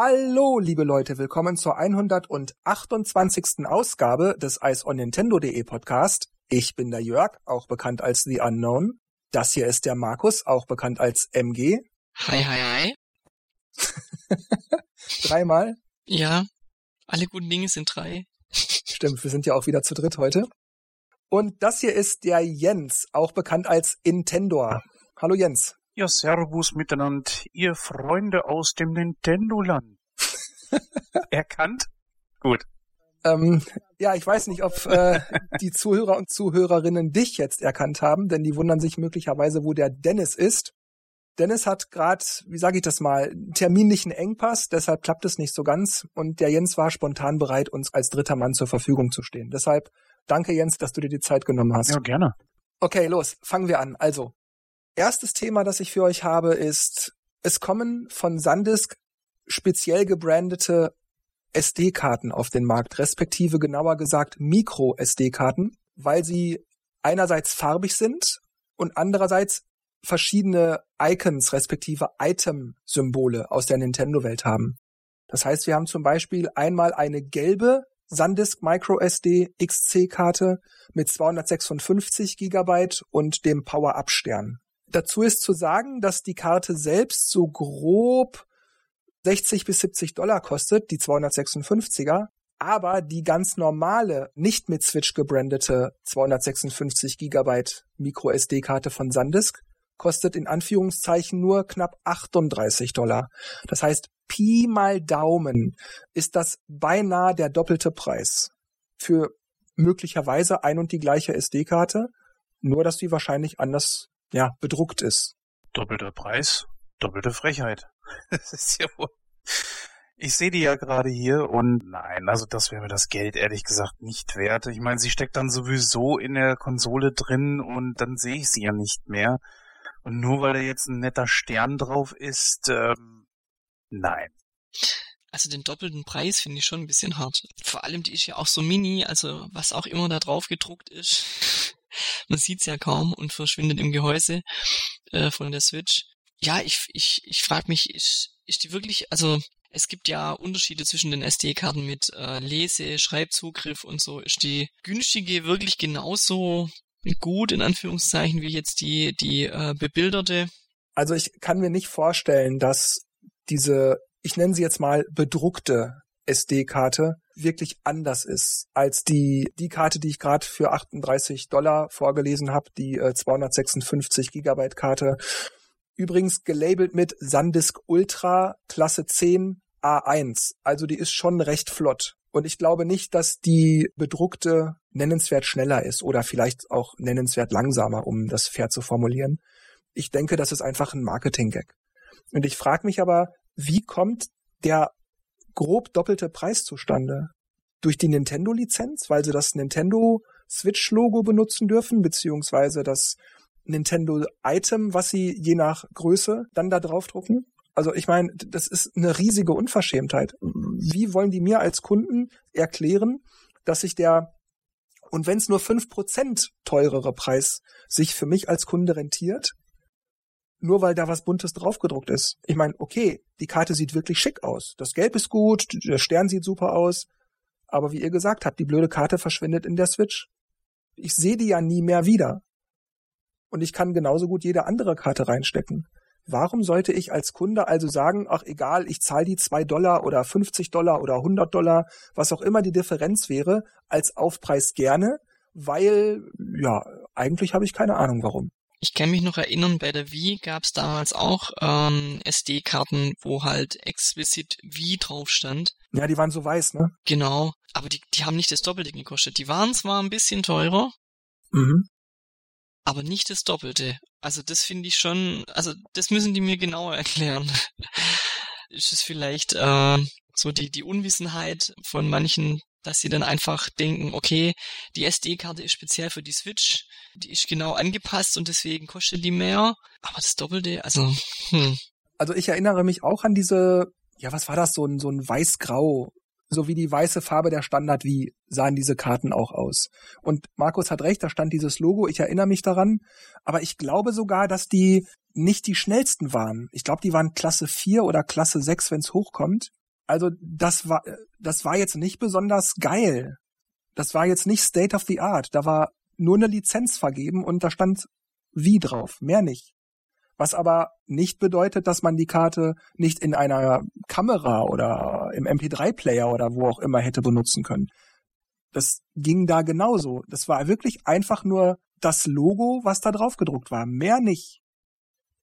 Hallo, liebe Leute, willkommen zur 128. Ausgabe des iceonnintendo.de Podcast. Ich bin der Jörg, auch bekannt als The Unknown. Das hier ist der Markus, auch bekannt als MG. Hi, hi, hi. Dreimal? Ja, alle guten Dinge sind drei. Stimmt, wir sind ja auch wieder zu dritt heute. Und das hier ist der Jens, auch bekannt als Intendor. Hallo Jens. Ja, Servus miteinander, ihr Freunde aus dem Nintendo-Land. Erkannt? Gut. Ähm, ja, ich weiß nicht, ob äh, die Zuhörer und Zuhörerinnen dich jetzt erkannt haben, denn die wundern sich möglicherweise, wo der Dennis ist. Dennis hat gerade, wie sage ich das mal, terminlichen Engpass, deshalb klappt es nicht so ganz und der Jens war spontan bereit, uns als dritter Mann zur Verfügung zu stehen. Deshalb danke Jens, dass du dir die Zeit genommen hast. Ja, gerne. Okay, los, fangen wir an. Also, erstes Thema, das ich für euch habe, ist, es kommen von Sandisk speziell gebrandete SD-Karten auf den Markt, respektive genauer gesagt Micro-SD-Karten, weil sie einerseits farbig sind und andererseits verschiedene Icons, respektive Item-Symbole aus der Nintendo-Welt haben. Das heißt, wir haben zum Beispiel einmal eine gelbe SanDisk MicroSD XC-Karte mit 256 Gigabyte und dem Power-Up-Stern. Dazu ist zu sagen, dass die Karte selbst so grob 60 bis 70 Dollar kostet, die 256er, aber die ganz normale, nicht mit Switch gebrandete 256 Gigabyte Micro SD-Karte von SanDisk kostet in Anführungszeichen nur knapp 38 Dollar. Das heißt, Pi mal Daumen ist das beinahe der doppelte Preis für möglicherweise ein und die gleiche SD-Karte, nur dass die wahrscheinlich anders ja, bedruckt ist. Doppelter Preis, doppelte Frechheit. das ist ja wohl. Ich sehe die ja gerade hier und nein, also das wäre mir das Geld ehrlich gesagt nicht wert. Ich meine, sie steckt dann sowieso in der Konsole drin und dann sehe ich sie ja nicht mehr. Und nur weil da jetzt ein netter Stern drauf ist, ähm, nein. Also den doppelten Preis finde ich schon ein bisschen hart. Vor allem die ist ja auch so mini, also was auch immer da drauf gedruckt ist. Man sieht's ja kaum und verschwindet im Gehäuse äh, von der Switch. Ja, ich, ich, ich frage mich, ist, ist die wirklich, also es gibt ja Unterschiede zwischen den SD-Karten mit äh, Lese, Schreibzugriff und so. Ist die günstige wirklich genauso gut in Anführungszeichen wie jetzt die die äh, bebilderte? Also ich kann mir nicht vorstellen, dass diese ich nenne sie jetzt mal bedruckte SD-Karte wirklich anders ist als die die Karte, die ich gerade für 38 Dollar vorgelesen habe, die äh, 256 Gigabyte Karte. Übrigens gelabelt mit SanDisk Ultra Klasse 10 A1. Also die ist schon recht flott. Und ich glaube nicht, dass die bedruckte nennenswert schneller ist oder vielleicht auch nennenswert langsamer, um das fair zu formulieren. Ich denke, das ist einfach ein Marketing-Gag. Und ich frage mich aber, wie kommt der grob doppelte Preis zustande? Durch die Nintendo-Lizenz, weil sie das Nintendo Switch-Logo benutzen dürfen, beziehungsweise das Nintendo-Item, was sie je nach Größe dann da draufdrucken? Also ich meine, das ist eine riesige Unverschämtheit. Wie wollen die mir als Kunden erklären, dass sich der, und wenn es nur fünf Prozent teurere Preis sich für mich als Kunde rentiert, nur weil da was Buntes draufgedruckt ist. Ich meine, okay, die Karte sieht wirklich schick aus. Das Gelb ist gut, der Stern sieht super aus. Aber wie ihr gesagt habt, die blöde Karte verschwindet in der Switch. Ich sehe die ja nie mehr wieder. Und ich kann genauso gut jede andere Karte reinstecken. Warum sollte ich als Kunde also sagen, ach egal, ich zahle die zwei Dollar oder 50 Dollar oder 100 Dollar, was auch immer die Differenz wäre, als Aufpreis gerne, weil, ja, eigentlich habe ich keine Ahnung warum. Ich kann mich noch erinnern, bei der Wii gab es damals auch ähm, SD-Karten, wo halt explizit Wii drauf stand. Ja, die waren so weiß, ne? Genau, aber die, die haben nicht das Doppelte gekostet. Die waren zwar ein bisschen teurer, mhm aber nicht das Doppelte. Also das finde ich schon, also das müssen die mir genauer erklären. ist es vielleicht äh, so die, die Unwissenheit von manchen, dass sie dann einfach denken, okay, die SD-Karte ist speziell für die Switch, die ist genau angepasst und deswegen kostet die mehr. Aber das Doppelte, also, hm. Also ich erinnere mich auch an diese, ja, was war das, so ein, so ein weiß-grau so wie die weiße Farbe der Standard wie sahen diese Karten auch aus. Und Markus hat recht, da stand dieses Logo, ich erinnere mich daran, aber ich glaube sogar, dass die nicht die schnellsten waren. Ich glaube, die waren Klasse 4 oder Klasse 6, wenn es hochkommt. Also das war, das war jetzt nicht besonders geil. Das war jetzt nicht State of the Art. Da war nur eine Lizenz vergeben und da stand wie drauf, mehr nicht. Was aber nicht bedeutet, dass man die Karte nicht in einer Kamera oder im MP3-Player oder wo auch immer hätte benutzen können. Das ging da genauso. Das war wirklich einfach nur das Logo, was da drauf gedruckt war. Mehr nicht.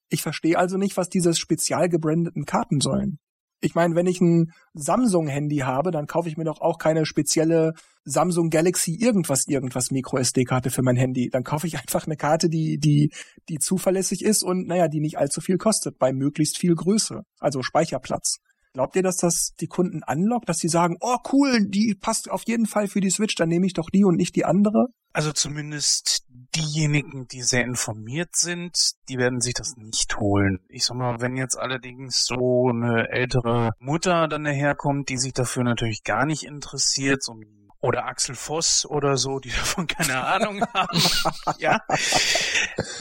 Ich verstehe also nicht, was diese spezial gebrandeten Karten sollen. Ich meine, wenn ich ein Samsung-Handy habe, dann kaufe ich mir doch auch keine spezielle Samsung Galaxy irgendwas irgendwas Micro SD-Karte für mein Handy. Dann kaufe ich einfach eine Karte, die die die zuverlässig ist und naja, die nicht allzu viel kostet bei möglichst viel Größe, also Speicherplatz. Glaubt ihr, dass das die Kunden anlockt, dass sie sagen, oh cool, die passt auf jeden Fall für die Switch, dann nehme ich doch die und nicht die andere? Also zumindest diejenigen, die sehr informiert sind, die werden sich das nicht holen. Ich sag mal, wenn jetzt allerdings so eine ältere Mutter dann daherkommt, die sich dafür natürlich gar nicht interessiert, so ein oder Axel Voss oder so, die davon keine Ahnung haben, ja,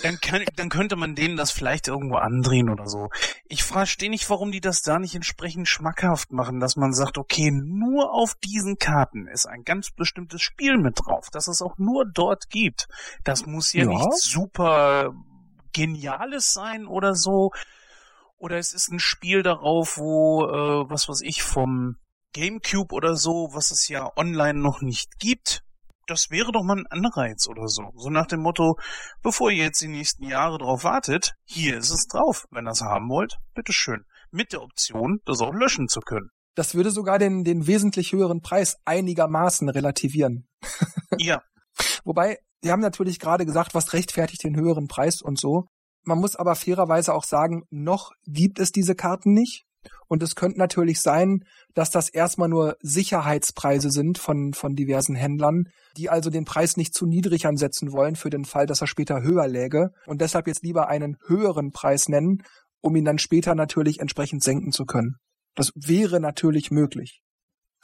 dann, kann, dann könnte man denen das vielleicht irgendwo andrehen oder so. Ich verstehe nicht, warum die das da nicht entsprechend schmackhaft machen, dass man sagt, okay, nur auf diesen Karten ist ein ganz bestimmtes Spiel mit drauf, dass es auch nur dort gibt. Das muss ja, ja. nicht super geniales sein oder so. Oder es ist ein Spiel darauf, wo, äh, was weiß ich, vom GameCube oder so, was es ja online noch nicht gibt. Das wäre doch mal ein Anreiz oder so. So nach dem Motto, bevor ihr jetzt die nächsten Jahre drauf wartet, hier ist es drauf. Wenn ihr es haben wollt, bitteschön. Mit der Option, das auch löschen zu können. Das würde sogar den, den wesentlich höheren Preis einigermaßen relativieren. ja. Wobei, die haben natürlich gerade gesagt, was rechtfertigt den höheren Preis und so. Man muss aber fairerweise auch sagen, noch gibt es diese Karten nicht. Und es könnte natürlich sein, dass das erstmal nur Sicherheitspreise sind von, von diversen Händlern, die also den Preis nicht zu niedrig ansetzen wollen für den Fall, dass er später höher läge und deshalb jetzt lieber einen höheren Preis nennen, um ihn dann später natürlich entsprechend senken zu können. Das wäre natürlich möglich.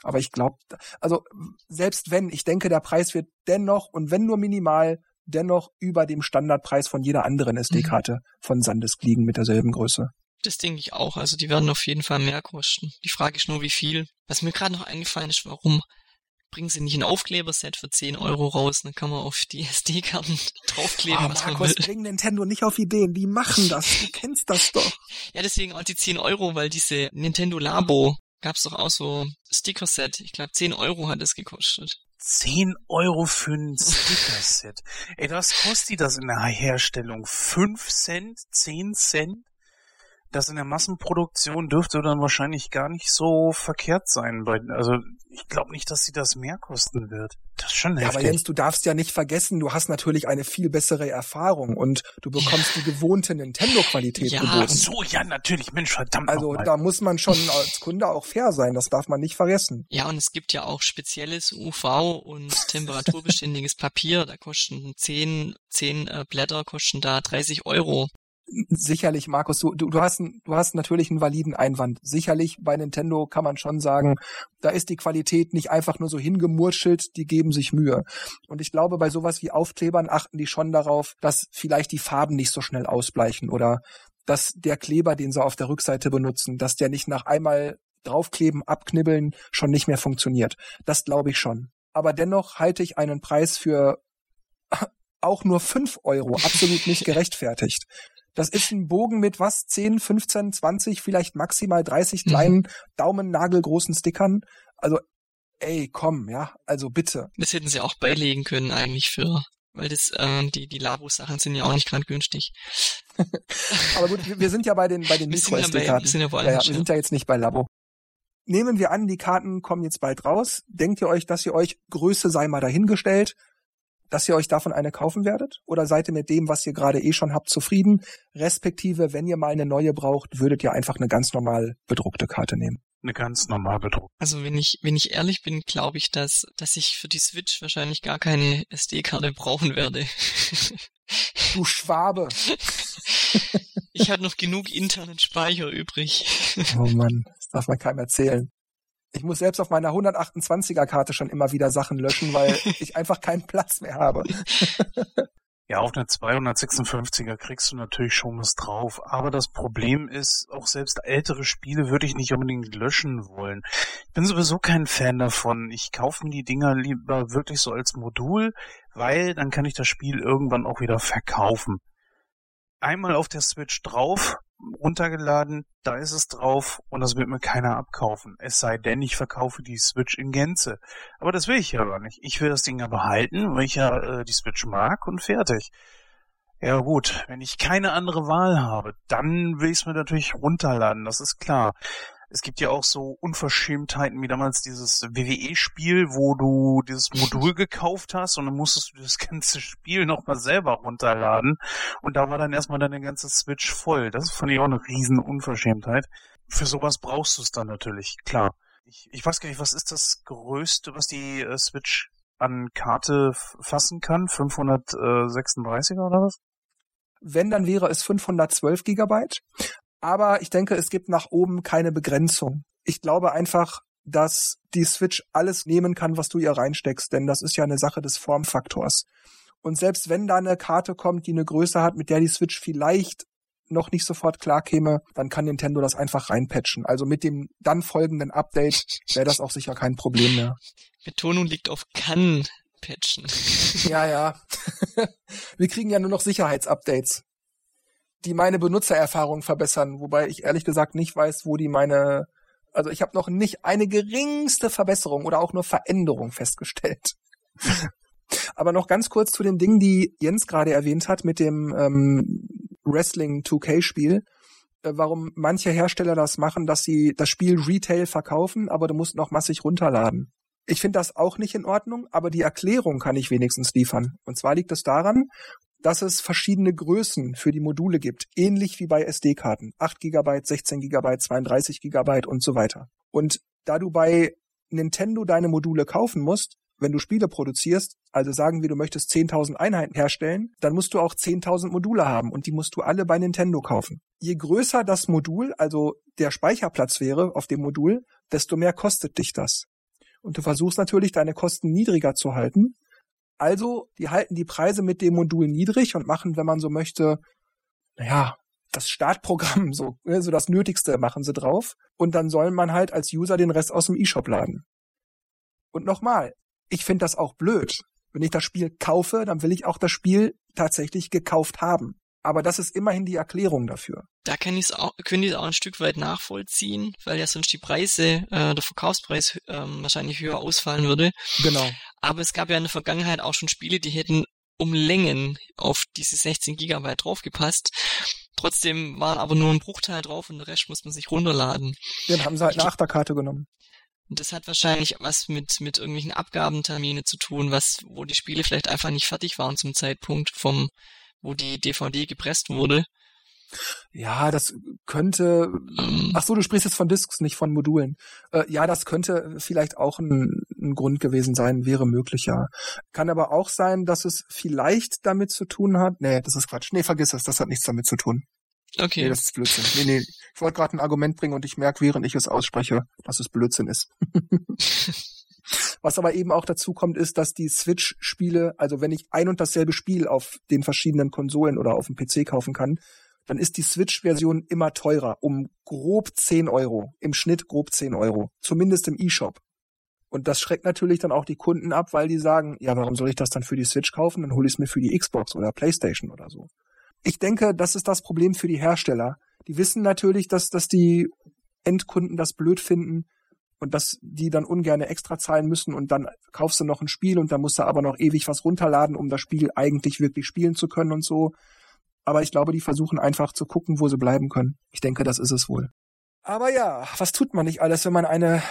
Aber ich glaube, also selbst wenn, ich denke, der Preis wird dennoch und wenn nur minimal dennoch über dem Standardpreis von jeder anderen SD-Karte mhm. von Sandisk liegen mit derselben Größe. Das denke ich auch. Also die werden auf jeden Fall mehr kosten. Die Frage ist nur, wie viel. Was mir gerade noch eingefallen ist, warum bringen sie nicht ein Aufkleberset für 10 Euro raus, dann kann man auf die SD-Karten draufkleben, oh, was Markus, man will. bring Nintendo nicht auf Ideen, die machen das, du kennst das doch. ja, deswegen auch die 10 Euro, weil diese Nintendo Labo gab's doch auch so Sticker-Set. Ich glaube, 10 Euro hat es gekostet. 10 Euro für ein Sticker-Set. Ey, was kostet das in der Herstellung? 5 Cent? 10 Cent? Das in der Massenproduktion dürfte dann wahrscheinlich gar nicht so verkehrt sein. also ich glaube nicht, dass sie das mehr kosten wird. Das ist schon heftig. Ja, aber Jens, du darfst ja nicht vergessen, du hast natürlich eine viel bessere Erfahrung und du bekommst ja. die gewohnte Nintendo-Qualität ja, geboten. so, ja, natürlich, Mensch, verdammt Also da muss man schon als Kunde auch fair sein, das darf man nicht vergessen. Ja, und es gibt ja auch spezielles UV- und temperaturbeständiges Papier, da kosten zehn, zehn äh, Blätter kosten da 30 Euro sicherlich, Markus, du, du, du, hast, du hast natürlich einen validen Einwand. Sicherlich bei Nintendo kann man schon sagen, da ist die Qualität nicht einfach nur so hingemurschelt, die geben sich Mühe. Und ich glaube, bei sowas wie Aufklebern achten die schon darauf, dass vielleicht die Farben nicht so schnell ausbleichen oder dass der Kleber, den sie auf der Rückseite benutzen, dass der nicht nach einmal draufkleben, abknibbeln schon nicht mehr funktioniert. Das glaube ich schon. Aber dennoch halte ich einen Preis für auch nur fünf Euro absolut nicht gerechtfertigt. Das ist ein Bogen mit was? 10, 15, 20, vielleicht maximal 30 mhm. kleinen mhm. Daumennagelgroßen Stickern. Also, ey, komm, ja, also bitte. Das hätten sie auch beilegen können eigentlich für, weil das, äh, die, die Labo-Sachen sind ja auch nicht gerade günstig. Aber gut, wir sind ja bei den, bei den Micro-SD-Karten. Ja, ja, ja, wir sind ja jetzt nicht bei Labo. Nehmen wir an, die Karten kommen jetzt bald raus. Denkt ihr euch, dass ihr euch Größe sei mal dahingestellt? Dass ihr euch davon eine kaufen werdet? Oder seid ihr mit dem, was ihr gerade eh schon habt, zufrieden? Respektive, wenn ihr mal eine neue braucht, würdet ihr einfach eine ganz normal bedruckte Karte nehmen? Eine ganz normal bedruckte. Also wenn ich, wenn ich ehrlich bin, glaube ich, dass, dass ich für die Switch wahrscheinlich gar keine SD-Karte brauchen werde. Du Schwabe. ich habe noch genug internen Speicher übrig. Oh Mann, das darf man keinem erzählen. Ich muss selbst auf meiner 128er Karte schon immer wieder Sachen löschen, weil ich einfach keinen Platz mehr habe. Ja, auf eine 256er kriegst du natürlich schon was drauf. Aber das Problem ist, auch selbst ältere Spiele würde ich nicht unbedingt löschen wollen. Ich bin sowieso kein Fan davon. Ich kaufe mir die Dinger lieber wirklich so als Modul, weil dann kann ich das Spiel irgendwann auch wieder verkaufen. Einmal auf der Switch drauf, runtergeladen, da ist es drauf und das wird mir keiner abkaufen. Es sei denn, ich verkaufe die Switch in Gänze. Aber das will ich ja gar nicht. Ich will das Ding ja behalten, weil ich ja äh, die Switch mag und fertig. Ja gut, wenn ich keine andere Wahl habe, dann will ich es mir natürlich runterladen, das ist klar. Es gibt ja auch so Unverschämtheiten wie damals dieses WWE-Spiel, wo du dieses Modul gekauft hast und dann musstest du das ganze Spiel nochmal selber runterladen und da war dann erstmal deine ganze Switch voll. Das fand ich auch eine riesen Unverschämtheit. Für sowas brauchst du es dann natürlich, klar. Ich, ich weiß gar nicht, was ist das Größte, was die äh, Switch an Karte fassen kann? 536er oder was? Wenn, dann wäre es 512 Gigabyte. Aber ich denke, es gibt nach oben keine Begrenzung. Ich glaube einfach, dass die Switch alles nehmen kann, was du ihr reinsteckst, denn das ist ja eine Sache des Formfaktors. Und selbst wenn da eine Karte kommt, die eine Größe hat, mit der die Switch vielleicht noch nicht sofort klar käme, dann kann Nintendo das einfach reinpatchen. Also mit dem dann folgenden Update wäre das auch sicher kein Problem mehr. Betonung liegt auf kann patchen. Ja, ja. Wir kriegen ja nur noch Sicherheitsupdates die meine Benutzererfahrung verbessern, wobei ich ehrlich gesagt nicht weiß, wo die meine, also ich habe noch nicht eine geringste Verbesserung oder auch nur Veränderung festgestellt. Aber noch ganz kurz zu den Dingen, die Jens gerade erwähnt hat mit dem ähm, Wrestling 2K-Spiel. Äh, warum manche Hersteller das machen, dass sie das Spiel Retail verkaufen, aber du musst noch massig runterladen. Ich finde das auch nicht in Ordnung, aber die Erklärung kann ich wenigstens liefern. Und zwar liegt es daran, dass es verschiedene Größen für die Module gibt, ähnlich wie bei SD-Karten. 8 GB, 16 GB, 32 GB und so weiter. Und da du bei Nintendo deine Module kaufen musst, wenn du Spiele produzierst, also sagen wir, du möchtest 10.000 Einheiten herstellen, dann musst du auch 10.000 Module haben und die musst du alle bei Nintendo kaufen. Je größer das Modul, also der Speicherplatz wäre auf dem Modul, desto mehr kostet dich das. Und du versuchst natürlich, deine Kosten niedriger zu halten, also, die halten die Preise mit dem Modul niedrig und machen, wenn man so möchte, naja, das Startprogramm, so, ne, so das Nötigste machen sie drauf. Und dann soll man halt als User den Rest aus dem E-Shop laden. Und nochmal, ich finde das auch blöd. Wenn ich das Spiel kaufe, dann will ich auch das Spiel tatsächlich gekauft haben. Aber das ist immerhin die Erklärung dafür. Da kann ich's auch, können die es auch ein Stück weit nachvollziehen, weil ja sonst die Preise, äh, der Verkaufspreis ähm, wahrscheinlich höher ausfallen würde. Genau. Aber es gab ja in der Vergangenheit auch schon Spiele, die hätten um Längen auf diese 16 Gigabyte draufgepasst. Trotzdem war aber nur ein Bruchteil drauf und der Rest muss man sich runterladen. Dann haben sie halt eine Achterkarte genommen. Und das hat wahrscheinlich was mit, mit irgendwelchen Abgabentermine zu tun, was, wo die Spiele vielleicht einfach nicht fertig waren zum Zeitpunkt vom, wo die DVD gepresst wurde. Ja, das könnte. Ähm. Ach so, du sprichst jetzt von Discs, nicht von Modulen. Äh, ja, das könnte vielleicht auch ein, ein, Grund gewesen sein, wäre möglich, ja. Kann aber auch sein, dass es vielleicht damit zu tun hat. Nee, das ist Quatsch. Nee, vergiss es, das hat nichts damit zu tun. Okay. Nee, das ist Blödsinn. Nee, nee. Ich wollte gerade ein Argument bringen und ich merke, während ich es ausspreche, dass es Blödsinn ist. Was aber eben auch dazu kommt, ist, dass die Switch-Spiele, also wenn ich ein und dasselbe Spiel auf den verschiedenen Konsolen oder auf dem PC kaufen kann, dann ist die Switch-Version immer teurer, um grob 10 Euro, im Schnitt grob 10 Euro, zumindest im E-Shop. Und das schreckt natürlich dann auch die Kunden ab, weil die sagen, ja, warum soll ich das dann für die Switch kaufen? Dann hole ich es mir für die Xbox oder Playstation oder so. Ich denke, das ist das Problem für die Hersteller. Die wissen natürlich, dass, dass die Endkunden das blöd finden, und dass die dann ungern extra zahlen müssen und dann kaufst du noch ein Spiel und dann musst du aber noch ewig was runterladen, um das Spiel eigentlich wirklich spielen zu können und so. Aber ich glaube, die versuchen einfach zu gucken, wo sie bleiben können. Ich denke, das ist es wohl. Aber ja, was tut man nicht alles, wenn man eine,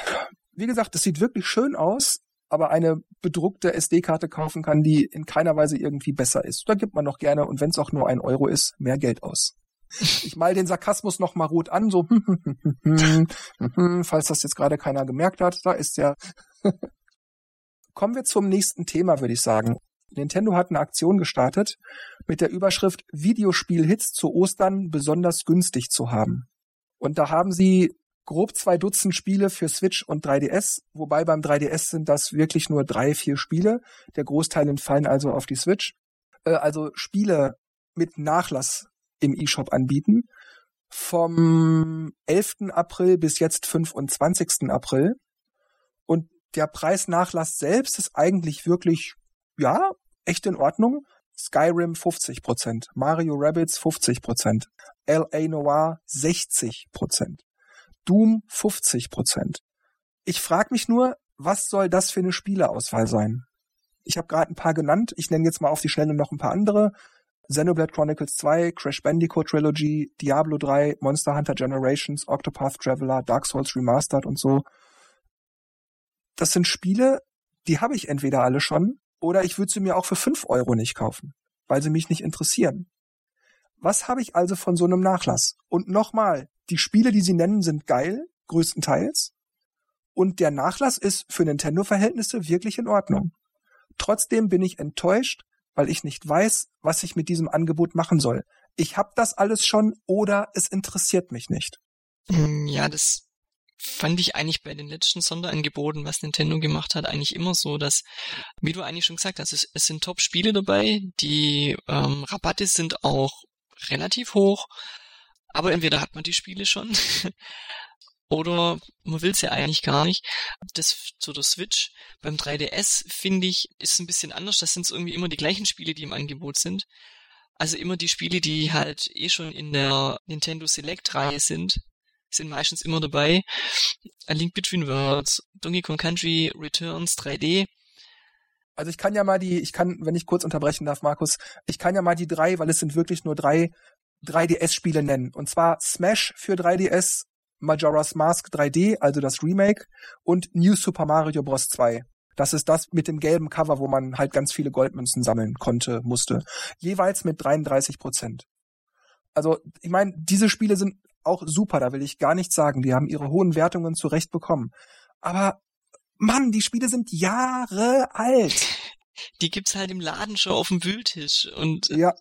wie gesagt, es sieht wirklich schön aus, aber eine bedruckte SD-Karte kaufen kann, die in keiner Weise irgendwie besser ist. Da gibt man noch gerne, und wenn es auch nur ein Euro ist, mehr Geld aus. Ich mal den Sarkasmus noch mal rot an, so, falls das jetzt gerade keiner gemerkt hat, da ist ja. Kommen wir zum nächsten Thema, würde ich sagen. Nintendo hat eine Aktion gestartet mit der Überschrift Videospiel-Hits zu Ostern besonders günstig zu haben. Und da haben sie grob zwei Dutzend Spiele für Switch und 3DS, wobei beim 3DS sind das wirklich nur drei, vier Spiele. Der Großteil entfallen also auf die Switch äh, also Spiele mit Nachlass im eShop anbieten. Vom 11. April bis jetzt 25. April. Und der Preisnachlass selbst ist eigentlich wirklich, ja, echt in Ordnung. Skyrim 50%, Mario Rabbits 50%, LA Noir 60%, Doom 50%. Ich frage mich nur, was soll das für eine Spieleauswahl sein? Ich habe gerade ein paar genannt, ich nenne jetzt mal auf die Schnelle noch ein paar andere. Xenoblade Chronicles 2, Crash Bandicoot Trilogy, Diablo 3, Monster Hunter Generations, Octopath Traveler, Dark Souls Remastered und so. Das sind Spiele, die habe ich entweder alle schon oder ich würde sie mir auch für fünf Euro nicht kaufen, weil sie mich nicht interessieren. Was habe ich also von so einem Nachlass? Und nochmal, die Spiele, die sie nennen, sind geil, größtenteils. Und der Nachlass ist für Nintendo-Verhältnisse wirklich in Ordnung. Trotzdem bin ich enttäuscht, weil ich nicht weiß, was ich mit diesem Angebot machen soll. Ich habe das alles schon oder es interessiert mich nicht. Hm, ja, das fand ich eigentlich bei den letzten Sonderangeboten, was Nintendo gemacht hat, eigentlich immer so, dass, wie du eigentlich schon gesagt hast, es, es sind Top-Spiele dabei, die ähm, Rabatte sind auch relativ hoch, aber entweder hat man die Spiele schon oder man will es ja eigentlich gar nicht. Das zu der Switch. Beim 3DS finde ich, ist ein bisschen anders. Das sind irgendwie immer die gleichen Spiele, die im Angebot sind. Also immer die Spiele, die halt eh schon in der Nintendo Select Reihe sind, sind meistens immer dabei. A Link Between Worlds, Donkey Kong Country, Returns, 3D. Also ich kann ja mal die, ich kann, wenn ich kurz unterbrechen darf, Markus, ich kann ja mal die drei, weil es sind wirklich nur drei 3DS-Spiele nennen. Und zwar Smash für 3DS, Majora's Mask 3D, also das Remake, und New Super Mario Bros. 2. Das ist das mit dem gelben Cover, wo man halt ganz viele Goldmünzen sammeln konnte, musste. Jeweils mit 33 Prozent. Also, ich meine, diese Spiele sind auch super, da will ich gar nichts sagen. Die haben ihre hohen Wertungen zurecht bekommen. Aber, Mann, die Spiele sind Jahre alt. Die gibt's halt im Laden schon auf dem Wühltisch. Und ja.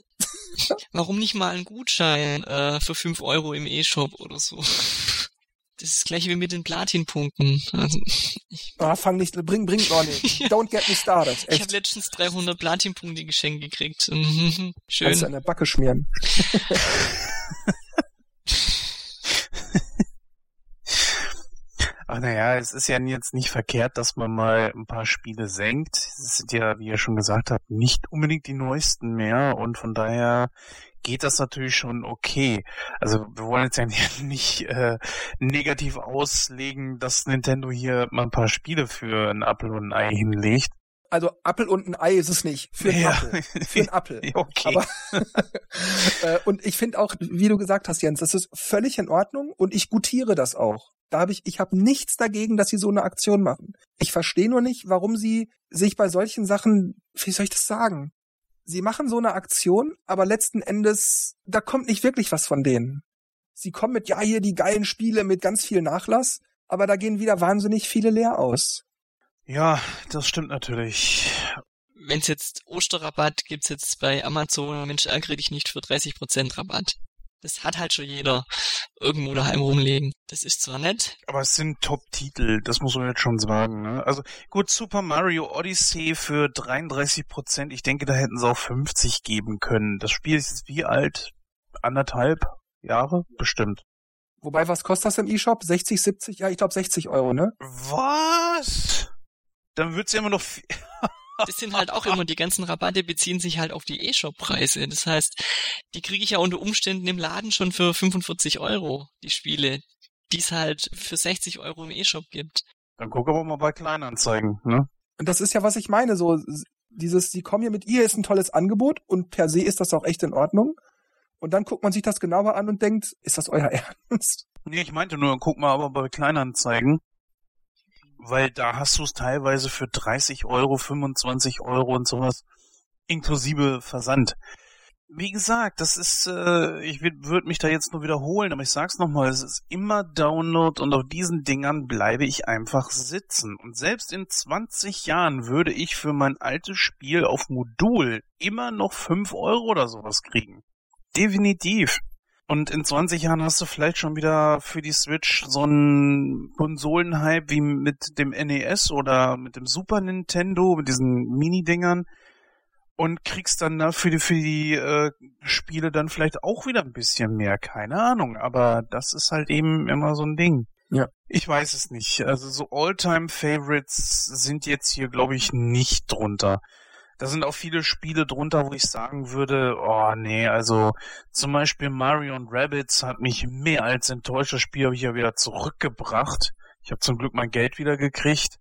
warum nicht mal einen Gutschein äh, für fünf Euro im E-Shop oder so? Das ist gleich wie mit den Platinpunkten. Also, ich, ah, fang nicht, bring, bring, oh nee. Don't get me started. Echt. Ich habe letztens 300 Platinpunkte geschenkt gekriegt. Schön. Kannst du an der Backe schmieren. Ach naja, es ist ja jetzt nicht verkehrt, dass man mal ein paar Spiele senkt. Es sind ja, wie ihr schon gesagt habt, nicht unbedingt die neuesten mehr und von daher geht das natürlich schon okay. Also wir wollen jetzt ja nicht äh, negativ auslegen, dass Nintendo hier mal ein paar Spiele für ein Apple und ein Ei hinlegt. Also Apfel und ein Ei ist es nicht. Für einen ja. Apfel. Für einen Apfel. okay. Aber, äh, und ich finde auch, wie du gesagt hast, Jens, das ist völlig in Ordnung und ich gutiere das auch. Da habe ich, ich habe nichts dagegen, dass sie so eine Aktion machen. Ich verstehe nur nicht, warum sie sich bei solchen Sachen, wie soll ich das sagen? Sie machen so eine Aktion, aber letzten Endes, da kommt nicht wirklich was von denen. Sie kommen mit, ja, hier die geilen Spiele mit ganz viel Nachlass, aber da gehen wieder wahnsinnig viele leer aus. Ja, das stimmt natürlich. Wenn's jetzt Osterrabatt gibt's jetzt bei Amazon, Mensch, ärgere dich nicht für 30% Rabatt. Das hat halt schon jeder irgendwo daheim rumlegen. Das ist zwar nett. Aber es sind Top-Titel, das muss man jetzt schon sagen. Ne? Also gut, Super Mario Odyssey für 33 Prozent. Ich denke, da hätten sie auch 50 geben können. Das Spiel ist jetzt wie alt? Anderthalb Jahre? Bestimmt. Wobei, was kostet das im E-Shop? 60, 70? Ja, ich glaube 60 Euro, ne? Was? Dann wird's ja immer noch viel das sind halt auch immer, die ganzen Rabatte beziehen sich halt auf die E-Shop-Preise. Das heißt, die kriege ich ja unter Umständen im Laden schon für 45 Euro, die Spiele, die es halt für 60 Euro im E-Shop gibt. Dann guck aber mal bei Kleinanzeigen, ne? Und das ist ja, was ich meine, so dieses, sie kommen hier mit ihr ist ein tolles Angebot und per se ist das auch echt in Ordnung. Und dann guckt man sich das genauer an und denkt, ist das euer Ernst? Nee, ich meinte nur, guck mal aber bei Kleinanzeigen, weil da hast du es teilweise für 30 Euro, 25 Euro und sowas, inklusive Versand. Wie gesagt, das ist, äh, ich würde mich da jetzt nur wiederholen, aber ich sag's nochmal, es ist immer Download und auf diesen Dingern bleibe ich einfach sitzen. Und selbst in 20 Jahren würde ich für mein altes Spiel auf Modul immer noch 5 Euro oder sowas kriegen. Definitiv. Und in 20 Jahren hast du vielleicht schon wieder für die Switch so einen Konsolenhype wie mit dem NES oder mit dem Super Nintendo, mit diesen Mini-Dingern. und kriegst dann da für die, für die äh, Spiele dann vielleicht auch wieder ein bisschen mehr, keine Ahnung. Aber das ist halt eben immer so ein Ding. Ja. Ich weiß es nicht. Also so All-Time-Favorites sind jetzt hier, glaube ich, nicht drunter. Da sind auch viele Spiele drunter, wo ich sagen würde, oh nee, also zum Beispiel Mario und Rabbits hat mich mehr als enttäuscht. Das Spiel habe ich ja wieder zurückgebracht. Ich habe zum Glück mein Geld wieder gekriegt.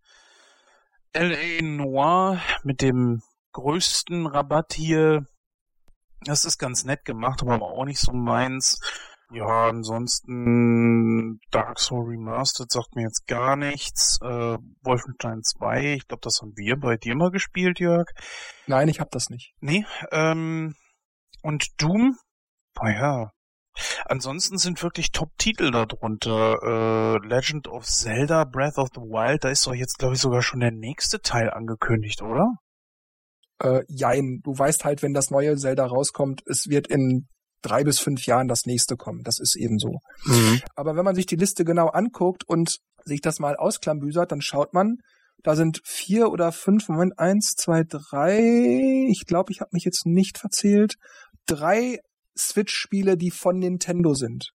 L.A. Noir mit dem größten Rabatt hier. Das ist ganz nett gemacht, aber auch nicht so meins. Ja, ansonsten Dark Soul Remastered sagt mir jetzt gar nichts. Äh, Wolfenstein 2, ich glaube, das haben wir bei dir mal gespielt, Jörg. Nein, ich habe das nicht. Nee, ähm, und Doom? Naja. Ansonsten sind wirklich Top-Titel darunter. Äh, Legend of Zelda, Breath of the Wild, da ist doch jetzt, glaube ich, sogar schon der nächste Teil angekündigt, oder? Äh, jein, du weißt halt, wenn das neue Zelda rauskommt, es wird in drei bis fünf Jahren das nächste kommen. Das ist eben so. Mhm. Aber wenn man sich die Liste genau anguckt und sich das mal ausklambüsert, dann schaut man, da sind vier oder fünf, Moment, eins, zwei, drei, ich glaube, ich habe mich jetzt nicht verzählt, drei Switch-Spiele, die von Nintendo sind.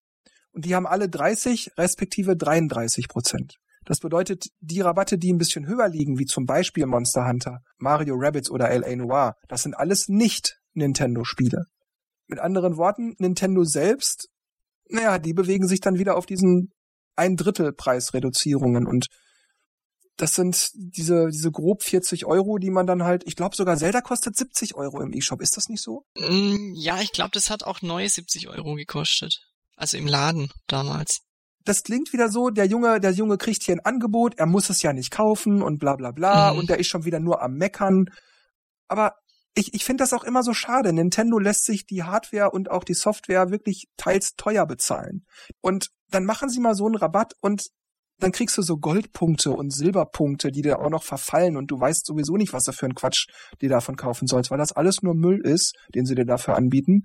Und die haben alle 30 respektive 33 Prozent. Das bedeutet, die Rabatte, die ein bisschen höher liegen, wie zum Beispiel Monster Hunter, Mario Rabbits oder L.A. Noir, das sind alles nicht Nintendo-Spiele. Mit anderen Worten, Nintendo selbst, naja, die bewegen sich dann wieder auf diesen ein Drittel Preisreduzierungen und das sind diese, diese grob 40 Euro, die man dann halt, ich glaube sogar Zelda kostet 70 Euro im E-Shop, ist das nicht so? Mm, ja, ich glaube, das hat auch neu 70 Euro gekostet. Also im Laden damals. Das klingt wieder so, der Junge, der Junge kriegt hier ein Angebot, er muss es ja nicht kaufen und bla bla bla mhm. und der ist schon wieder nur am Meckern. Aber ich, ich finde das auch immer so schade. Nintendo lässt sich die Hardware und auch die Software wirklich teils teuer bezahlen. Und dann machen sie mal so einen Rabatt und dann kriegst du so Goldpunkte und Silberpunkte, die dir auch noch verfallen und du weißt sowieso nicht, was du für einen Quatsch dir davon kaufen sollst, weil das alles nur Müll ist, den sie dir dafür anbieten.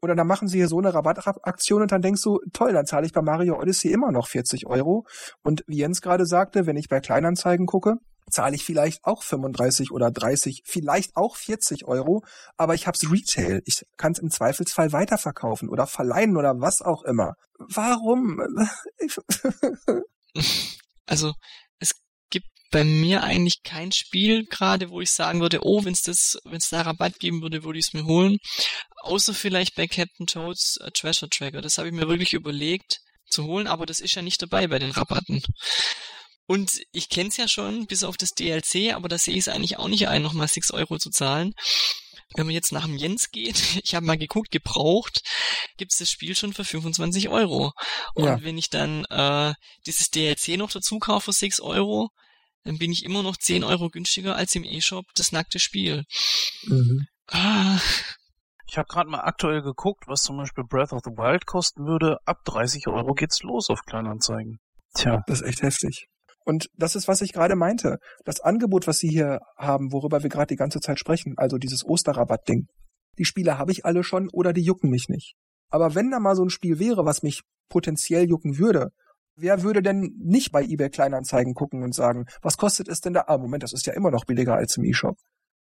Oder dann machen sie hier so eine Rabattaktion und dann denkst du, toll, dann zahle ich bei Mario Odyssey immer noch 40 Euro. Und wie Jens gerade sagte, wenn ich bei Kleinanzeigen gucke, zahle ich vielleicht auch 35 oder 30, vielleicht auch 40 Euro, aber ich hab's Retail. Ich kann es im Zweifelsfall weiterverkaufen oder verleihen oder was auch immer. Warum? Also es gibt bei mir eigentlich kein Spiel gerade, wo ich sagen würde, oh, wenn es das, es da Rabatt geben würde, würde ich es mir holen. Außer vielleicht bei Captain Toads äh, Treasure Tracker. Das habe ich mir wirklich überlegt zu holen, aber das ist ja nicht dabei bei den Rabatten. Und ich kenne es ja schon, bis auf das DLC, aber da sehe ich es eigentlich auch nicht ein, nochmal 6 Euro zu zahlen. Wenn man jetzt nach dem Jens geht, ich habe mal geguckt, gebraucht, gibt's das Spiel schon für 25 Euro. Und ja. wenn ich dann äh, dieses DLC noch dazu kaufe für 6 Euro, dann bin ich immer noch 10 Euro günstiger als im E-Shop das nackte Spiel. Mhm. Ah. Ich habe gerade mal aktuell geguckt, was zum Beispiel Breath of the Wild kosten würde. Ab 30 Euro geht's los auf Kleinanzeigen. Tja. Das ist echt heftig. Und das ist, was ich gerade meinte. Das Angebot, was Sie hier haben, worüber wir gerade die ganze Zeit sprechen, also dieses Osterrabatt-Ding. Die Spiele habe ich alle schon oder die jucken mich nicht. Aber wenn da mal so ein Spiel wäre, was mich potenziell jucken würde, wer würde denn nicht bei eBay Kleinanzeigen gucken und sagen, was kostet es denn da? Ah, Moment, das ist ja immer noch billiger als im eShop.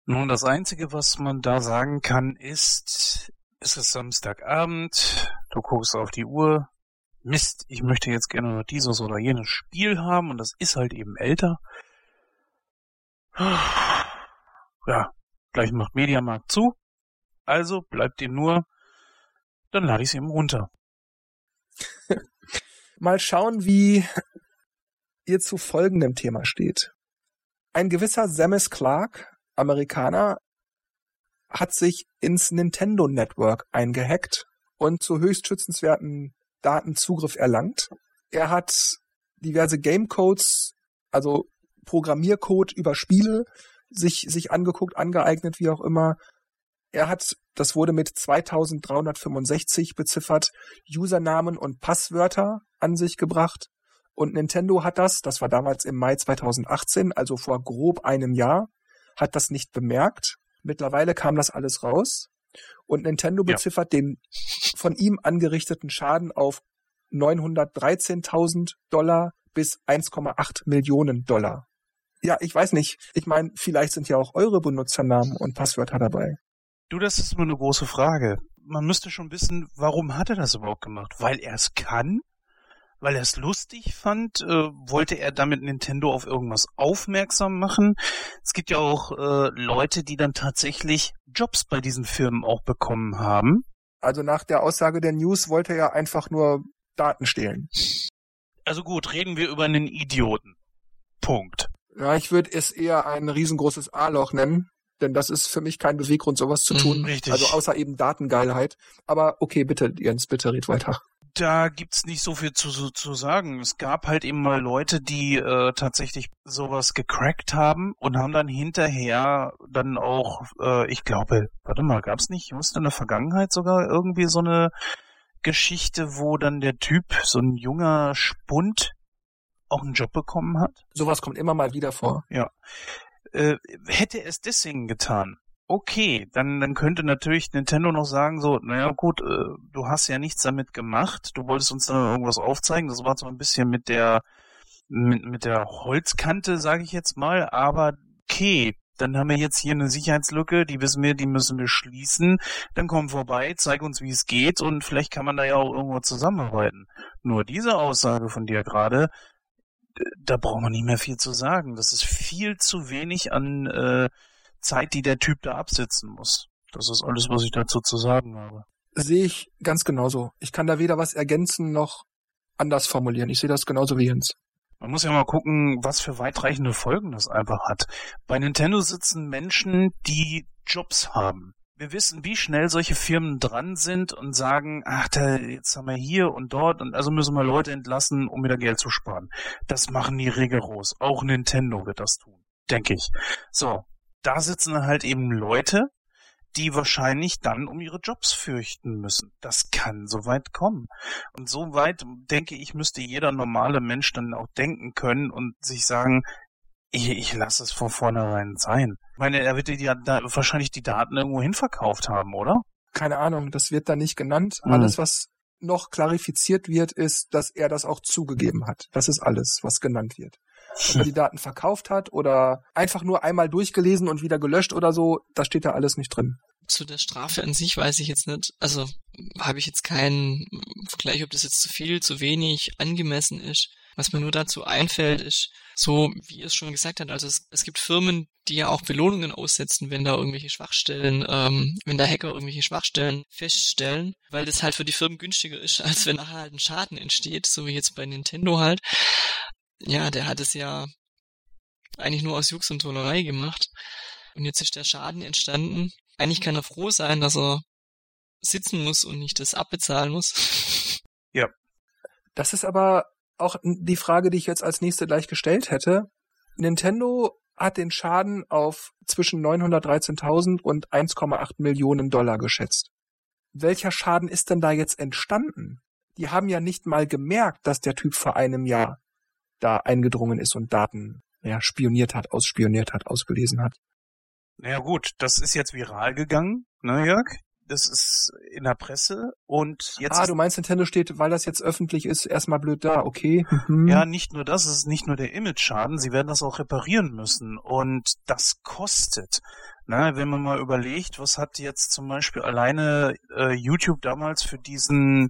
Nun, das Einzige, was man da sagen kann, ist, es ist Samstagabend, du guckst auf die Uhr, Mist, ich möchte jetzt gerne noch dieses oder jenes Spiel haben und das ist halt eben älter. Ja, gleich macht Mediamarkt zu. Also bleibt ihr nur, dann lade ich es eben runter. Mal schauen, wie ihr zu folgendem Thema steht. Ein gewisser Samus Clark, Amerikaner, hat sich ins Nintendo Network eingehackt und zu höchst schützenswerten Datenzugriff erlangt. Er hat diverse Gamecodes, also Programmiercode über Spiele sich, sich angeguckt, angeeignet, wie auch immer. Er hat, das wurde mit 2365 beziffert, Usernamen und Passwörter an sich gebracht. Und Nintendo hat das, das war damals im Mai 2018, also vor grob einem Jahr, hat das nicht bemerkt. Mittlerweile kam das alles raus. Und Nintendo beziffert ja. den von ihm angerichteten Schaden auf 913.000 Dollar bis 1,8 Millionen Dollar. Ja, ich weiß nicht. Ich meine, vielleicht sind ja auch eure Benutzernamen und Passwörter dabei. Du, das ist nur eine große Frage. Man müsste schon wissen, warum hat er das überhaupt gemacht? Weil er es kann? Weil er es lustig fand? Äh, wollte er damit Nintendo auf irgendwas aufmerksam machen? Es gibt ja auch äh, Leute, die dann tatsächlich Jobs bei diesen Firmen auch bekommen haben. Also nach der Aussage der News wollte er einfach nur Daten stehlen. Also gut, reden wir über einen Idioten. Punkt. Ja, ich würde es eher ein riesengroßes A-Loch nennen, denn das ist für mich kein Beweggrund, sowas zu tun. Mhm, richtig. Also außer eben Datengeilheit. Aber okay, bitte, Jens, bitte red weiter. Da gibt's nicht so viel zu, zu, sagen. Es gab halt eben mal Leute, die äh, tatsächlich sowas gecrackt haben und haben dann hinterher dann auch, äh, ich glaube, warte mal, gab's nicht, ich wusste in der Vergangenheit sogar irgendwie so eine Geschichte, wo dann der Typ, so ein junger Spund, auch einen Job bekommen hat? Sowas kommt immer mal wieder vor. Ja. Äh, hätte es deswegen getan, okay, dann, dann könnte natürlich Nintendo noch sagen, so, naja gut, äh, du hast ja nichts damit gemacht, du wolltest uns dann irgendwas aufzeigen, das war zwar ein bisschen mit der mit, mit der Holzkante, sage ich jetzt mal, aber okay, dann haben wir jetzt hier eine Sicherheitslücke, die wissen wir, die müssen wir schließen, dann komm vorbei, zeig uns, wie es geht und vielleicht kann man da ja auch irgendwo zusammenarbeiten. Nur diese Aussage von dir gerade, da braucht man nicht mehr viel zu sagen. Das ist viel zu wenig an äh, Zeit, die der Typ da absitzen muss. Das ist alles, was ich dazu zu sagen habe. Sehe ich ganz genauso. Ich kann da weder was ergänzen noch anders formulieren. Ich sehe das genauso wie Jens. Man muss ja mal gucken, was für weitreichende Folgen das einfach hat. Bei Nintendo sitzen Menschen, die Jobs haben. Wir wissen, wie schnell solche Firmen dran sind und sagen, ach, da, jetzt haben wir hier und dort und also müssen wir Leute entlassen, um wieder Geld zu sparen. Das machen die rigoros. Auch Nintendo wird das tun, denke ich. So, da sitzen halt eben Leute, die wahrscheinlich dann um ihre Jobs fürchten müssen. Das kann so weit kommen. Und so weit, denke ich, müsste jeder normale Mensch dann auch denken können und sich sagen, ich, ich lasse es von vornherein sein. Ich meine, er wird die, da wahrscheinlich die Daten irgendwo hin verkauft haben, oder? Keine Ahnung, das wird da nicht genannt. Mhm. Alles, was noch klarifiziert wird, ist, dass er das auch zugegeben hat. Das ist alles, was genannt wird. Ob die Daten verkauft hat oder einfach nur einmal durchgelesen und wieder gelöscht oder so, das steht da alles nicht drin. Zu der Strafe an sich weiß ich jetzt nicht. Also habe ich jetzt keinen Vergleich, ob das jetzt zu viel, zu wenig, angemessen ist. Was mir nur dazu einfällt, ist so, wie es schon gesagt habt, also es, es gibt Firmen, die ja auch Belohnungen aussetzen, wenn da irgendwelche Schwachstellen, ähm, wenn da Hacker irgendwelche Schwachstellen feststellen, weil das halt für die Firmen günstiger ist, als wenn nachher halt ein Schaden entsteht, so wie jetzt bei Nintendo halt. Ja, der hat es ja eigentlich nur aus Jux und Tollerei gemacht. Und jetzt ist der Schaden entstanden. Eigentlich kann er froh sein, dass er sitzen muss und nicht das abbezahlen muss. Das ist aber auch die Frage, die ich jetzt als nächste gleich gestellt hätte. Nintendo hat den Schaden auf zwischen 913.000 und 1,8 Millionen Dollar geschätzt. Welcher Schaden ist denn da jetzt entstanden? Die haben ja nicht mal gemerkt, dass der Typ vor einem Jahr da eingedrungen ist und Daten ja, spioniert hat, ausspioniert hat, ausgelesen hat. Naja gut, das ist jetzt viral gegangen, ne Jörg? Das ist in der Presse und jetzt ah, du meinst, Nintendo steht, weil das jetzt öffentlich ist, erstmal blöd da, okay. Mhm. Ja, nicht nur das, es ist nicht nur der Image-Schaden, sie werden das auch reparieren müssen und das kostet. Na, wenn man mal überlegt, was hat jetzt zum Beispiel alleine äh, YouTube damals für diesen,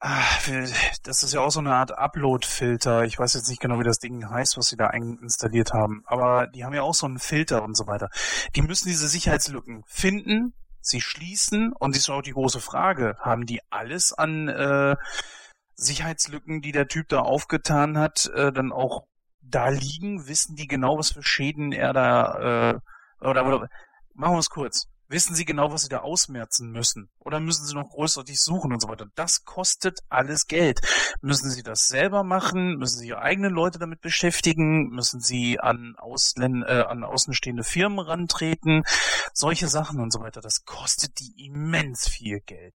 das ist ja auch so eine Art Upload-Filter, ich weiß jetzt nicht genau, wie das Ding heißt, was sie da installiert haben, aber die haben ja auch so einen Filter und so weiter. Die müssen diese Sicherheitslücken finden, sie schließen und das ist auch die große Frage, haben die alles an äh, Sicherheitslücken, die der Typ da aufgetan hat, äh, dann auch da liegen? Wissen die genau, was für Schäden er da äh, oder, oder machen wir es kurz. Wissen Sie genau, was Sie da ausmerzen müssen? Oder müssen Sie noch großartig suchen und so weiter? Das kostet alles Geld. Müssen Sie das selber machen? Müssen Sie Ihre eigenen Leute damit beschäftigen? Müssen Sie an, Ausländ äh, an außenstehende Firmen rantreten? Solche Sachen und so weiter. Das kostet die immens viel Geld.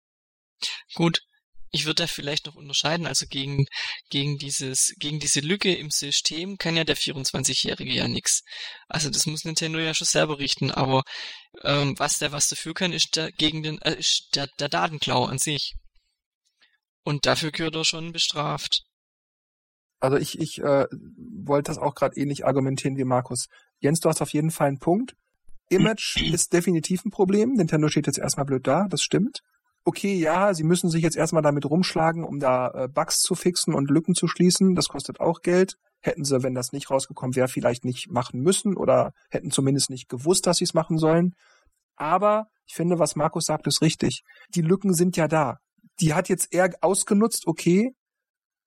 Gut, ich würde da vielleicht noch unterscheiden, also gegen, gegen dieses, gegen diese Lücke im System kann ja der 24-Jährige ja nix. Also das muss Nintendo ja schon selber richten, aber ähm, was der was dafür kann, ist der gegen den, äh, ist der, der Datenklau an sich. Und dafür gehört er schon bestraft. Also ich, ich äh, wollte das auch gerade ähnlich argumentieren wie Markus. Jens, du hast auf jeden Fall einen Punkt. Image ist definitiv ein Problem. Nintendo steht jetzt erstmal blöd da, das stimmt. Okay, ja, sie müssen sich jetzt erstmal damit rumschlagen, um da äh, Bugs zu fixen und Lücken zu schließen. Das kostet auch Geld. Hätten sie, wenn das nicht rausgekommen wäre, vielleicht nicht machen müssen oder hätten zumindest nicht gewusst, dass sie es machen sollen. Aber ich finde, was Markus sagt, ist richtig. Die Lücken sind ja da. Die hat jetzt eher ausgenutzt, okay,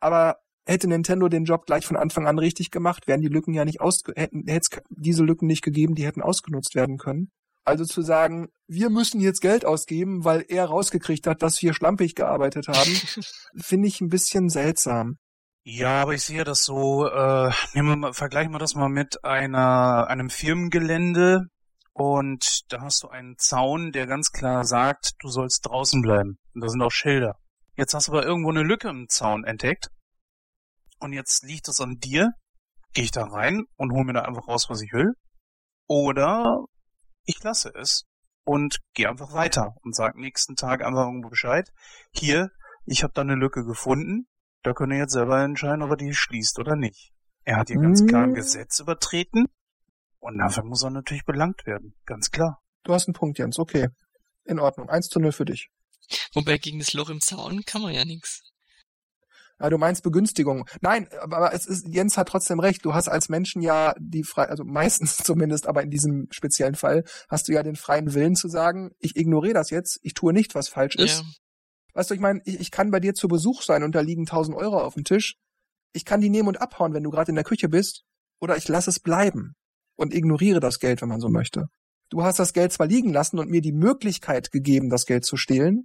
aber hätte Nintendo den Job gleich von Anfang an richtig gemacht, wären die Lücken ja nicht aus, hätten, hätte es diese Lücken nicht gegeben, die hätten ausgenutzt werden können. Also zu sagen, wir müssen jetzt Geld ausgeben, weil er rausgekriegt hat, dass wir schlampig gearbeitet haben, finde ich ein bisschen seltsam. Ja, aber ich sehe das so, äh, nehmen wir mal, vergleichen wir das mal mit einer, einem Firmengelände und da hast du einen Zaun, der ganz klar sagt, du sollst draußen bleiben. Und da sind auch Schilder. Jetzt hast du aber irgendwo eine Lücke im Zaun entdeckt und jetzt liegt es an dir. Gehe ich da rein und hole mir da einfach raus, was ich will? Oder ich lasse es und gehe einfach weiter und sage nächsten Tag einfach irgendwo Bescheid. Hier, ich habe da eine Lücke gefunden. Da könnt ihr jetzt selber entscheiden, ob er die schließt oder nicht. Er hat hier ganz klar ein Mm. Gesetz übertreten und dafür muss er natürlich belangt werden. Ganz klar. Du hast einen Punkt, Jens. Okay. In Ordnung. 1 zu 0 für dich. Wobei gegen das Loch im Zaun kann man ja nichts. Ja, du meinst Begünstigung. Nein, aber aber es ist, Jens hat trotzdem recht. Du hast als Menschen ja die frei, also meistens zumindest, aber in diesem speziellen Fall hast du ja den freien Willen zu sagen, ich ignoriere das jetzt, ich tue nicht, was falsch ist. Ja. Weißt du, ich meine, ich, ich kann bei dir zu Besuch sein und da liegen 1000 Euro auf dem Tisch. Ich kann die nehmen und abhauen, wenn du gerade in der Küche bist. Oder ich lasse es bleiben und ignoriere das Geld, wenn man so möchte. Du hast das Geld zwar liegen lassen und mir die Möglichkeit gegeben, das Geld zu stehlen,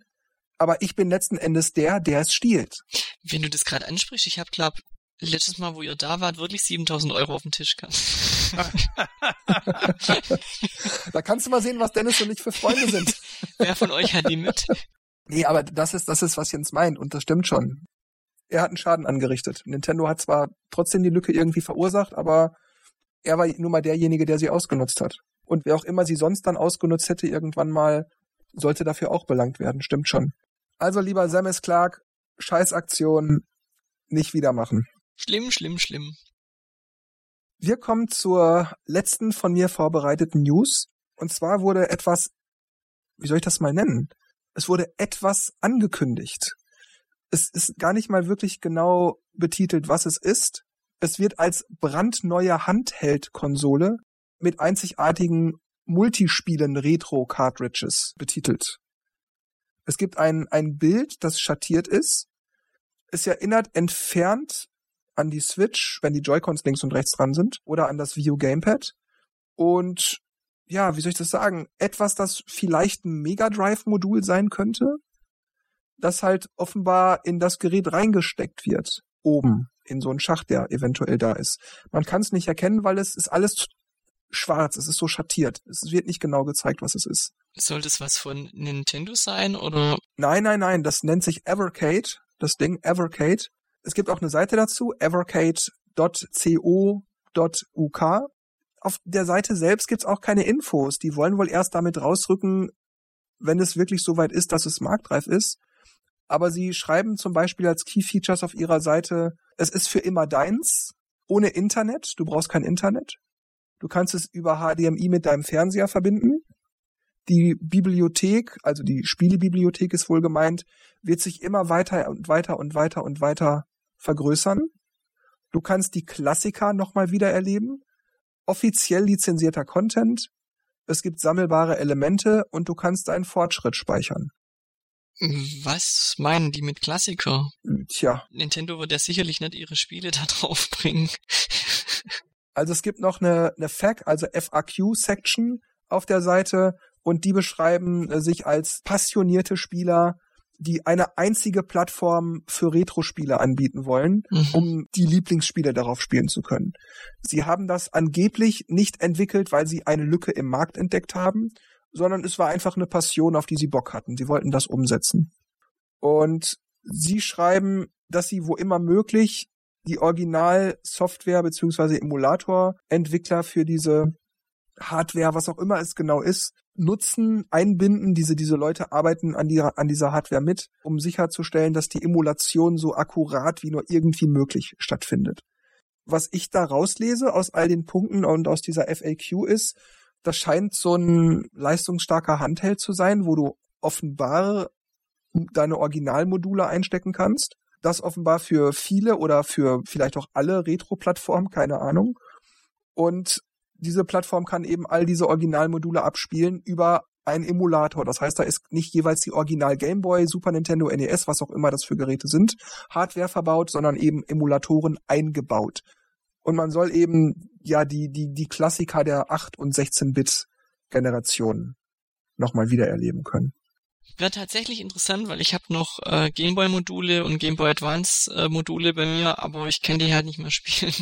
aber ich bin letzten Endes der, der es stiehlt. Wenn du das gerade ansprichst, ich habe glaub letztes Mal, wo ihr da wart, wirklich 7000 Euro auf dem Tisch gehabt. Da kannst du mal sehen, was Dennis und ich für Freunde sind. Wer von euch hat die mit? Nee, aber das ist, das ist, was Jens meint und das stimmt schon. Er hat einen Schaden angerichtet. Nintendo hat zwar trotzdem die Lücke irgendwie verursacht, aber er war nur mal derjenige, der sie ausgenutzt hat. Und wer auch immer sie sonst dann ausgenutzt hätte, irgendwann mal, sollte dafür auch belangt werden. Stimmt schon. Also lieber Samus Clark, Scheißaktion nicht wieder machen. Schlimm, schlimm, schlimm. Wir kommen zur letzten von mir vorbereiteten News. Und zwar wurde etwas, wie soll ich das mal nennen? Es wurde etwas angekündigt. Es ist gar nicht mal wirklich genau betitelt, was es ist. Es wird als brandneue Handheld-Konsole mit einzigartigen Multispielen Retro-Cartridges betitelt. Es gibt ein, ein Bild, das schattiert ist. Es erinnert entfernt an die Switch, wenn die Joy-Cons links und rechts dran sind, oder an das Wii Gamepad. Und ja, wie soll ich das sagen? Etwas, das vielleicht ein Mega Drive-Modul sein könnte, das halt offenbar in das Gerät reingesteckt wird, oben in so einen Schacht, der eventuell da ist. Man kann es nicht erkennen, weil es ist alles schwarz, es ist so schattiert. Es wird nicht genau gezeigt, was es ist. Soll das was von Nintendo sein oder Nein, nein, nein, das nennt sich Evercade, das Ding Evercade. Es gibt auch eine Seite dazu, evercade.co.uk. Auf der Seite selbst gibt's auch keine Infos. Die wollen wohl erst damit rausrücken, wenn es wirklich so weit ist, dass es marktreif ist. Aber sie schreiben zum Beispiel als Key Features auf ihrer Seite, es ist für immer deins, ohne Internet. Du brauchst kein Internet. Du kannst es über HDMI mit deinem Fernseher verbinden. Die Bibliothek, also die Spielebibliothek ist wohl gemeint, wird sich immer weiter und weiter und weiter und weiter vergrößern. Du kannst die Klassiker nochmal wieder erleben. Offiziell lizenzierter Content. Es gibt sammelbare Elemente und du kannst deinen Fortschritt speichern. was meinen die mit Klassiker? Tja, Nintendo wird ja sicherlich nicht ihre Spiele da drauf bringen. Also es gibt noch eine, eine FAQ, also FAQ-Section auf der Seite und die beschreiben äh, sich als passionierte Spieler, die eine einzige Plattform für Retro-Spiele anbieten wollen, Mhm. um die Lieblingsspiele darauf spielen zu können. Sie haben das angeblich nicht entwickelt, weil sie eine Lücke im Markt entdeckt haben, sondern es war einfach eine Passion, auf die sie Bock hatten. Sie wollten das umsetzen. Und sie schreiben, dass sie wo immer möglich die Original-Software beziehungsweise Emulator-Entwickler für diese Hardware, was auch immer es genau ist, nutzen, einbinden. Diese, diese Leute arbeiten an, die, an dieser Hardware mit, um sicherzustellen, dass die Emulation so akkurat wie nur irgendwie möglich stattfindet. Was ich da rauslese aus all den Punkten und aus dieser FAQ ist, Das scheint so ein leistungsstarker Handheld zu sein, wo du offenbar deine Originalmodule einstecken kannst. Das offenbar für viele oder für vielleicht auch alle Retro-Plattformen, keine Ahnung. Und diese Plattform kann eben all diese Originalmodule abspielen über einen Emulator. Das heißt, da ist nicht jeweils die Original Game Boy, Super Nintendo, NES, was auch immer das für Geräte sind, Hardware verbaut, sondern eben Emulatoren eingebaut. Und man soll eben ja die, die, die Klassiker der 8 und 16-Bit Generation nochmal wiedererleben können. Wäre tatsächlich interessant, weil ich habe noch äh, Gameboy-Module und Gameboy Advance-Module bei mir, aber ich kann die halt nicht mehr spielen.